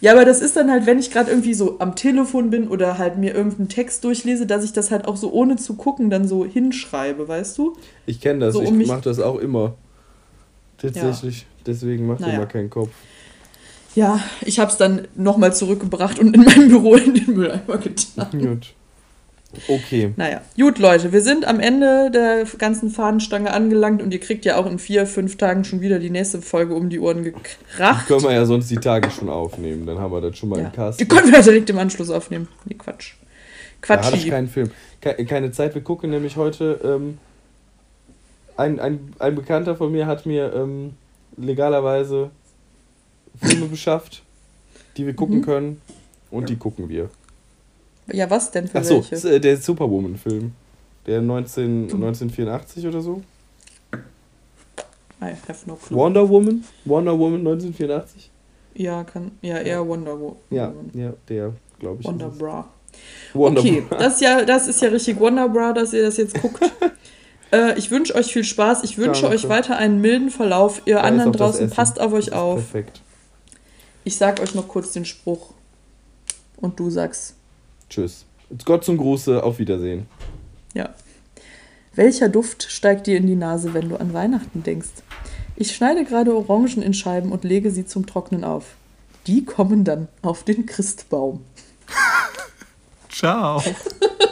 ja, aber das ist dann halt, wenn ich gerade irgendwie so am Telefon bin oder halt mir irgendeinen Text durchlese, dass ich das halt auch so ohne zu gucken dann so hinschreibe, weißt du? Ich kenne das, so ich um mich- mache das auch immer. Tatsächlich. Deswegen macht Naja. immer keinen Kopf. Ja, ich habe es dann nochmal zurückgebracht und in meinem Büro in den Mülleimer getan. Gut. Okay. Naja, gut, Leute, wir sind am Ende der ganzen Fahnenstange angelangt und ihr kriegt ja auch in vier, fünf Tagen schon wieder die nächste Folge um die Ohren gekracht. Können wir ja sonst die Tage schon aufnehmen. Dann haben wir das schon mal Ja. im Cast. Die können wir direkt im Anschluss aufnehmen. Nee, Quatsch. Da hatte ich keinen Film. Ke keine Zeit. Wir gucken nämlich heute. Ähm, ein, ein, ein Bekannter von mir hat mir ähm, legalerweise Filme beschafft, die wir gucken Mhm. können. Und die gucken wir. Ja, was denn für Achso, welche? der Superwoman-Film. Der 19, 1984 oder so. I have no clue. Wonder Woman? Wonder Woman 1984? Ja, kann, ja, eher Wonder Woman. Ja, ja, der, glaube ich. Wonder. Bra. Wonder okay, Bra. das ist, ja, das ist ja richtig Wonder Bra, dass ihr das jetzt guckt. äh, ich wünsche euch viel Spaß. Ich wünsche Danke. euch weiter einen milden Verlauf. Ihr Da anderen draußen, passt auf euch auf. Perfekt. Ich sag euch noch kurz den Spruch. Und du sagst, Tschüss. Gott zum Gruße, auf Wiedersehen. ja. Welcher Duft steigt dir in die Nase, wenn du an Weihnachten denkst? Ich schneide gerade Orangen in Scheiben und lege sie zum Trocknen auf. Die kommen dann auf den Christbaum. Ciao.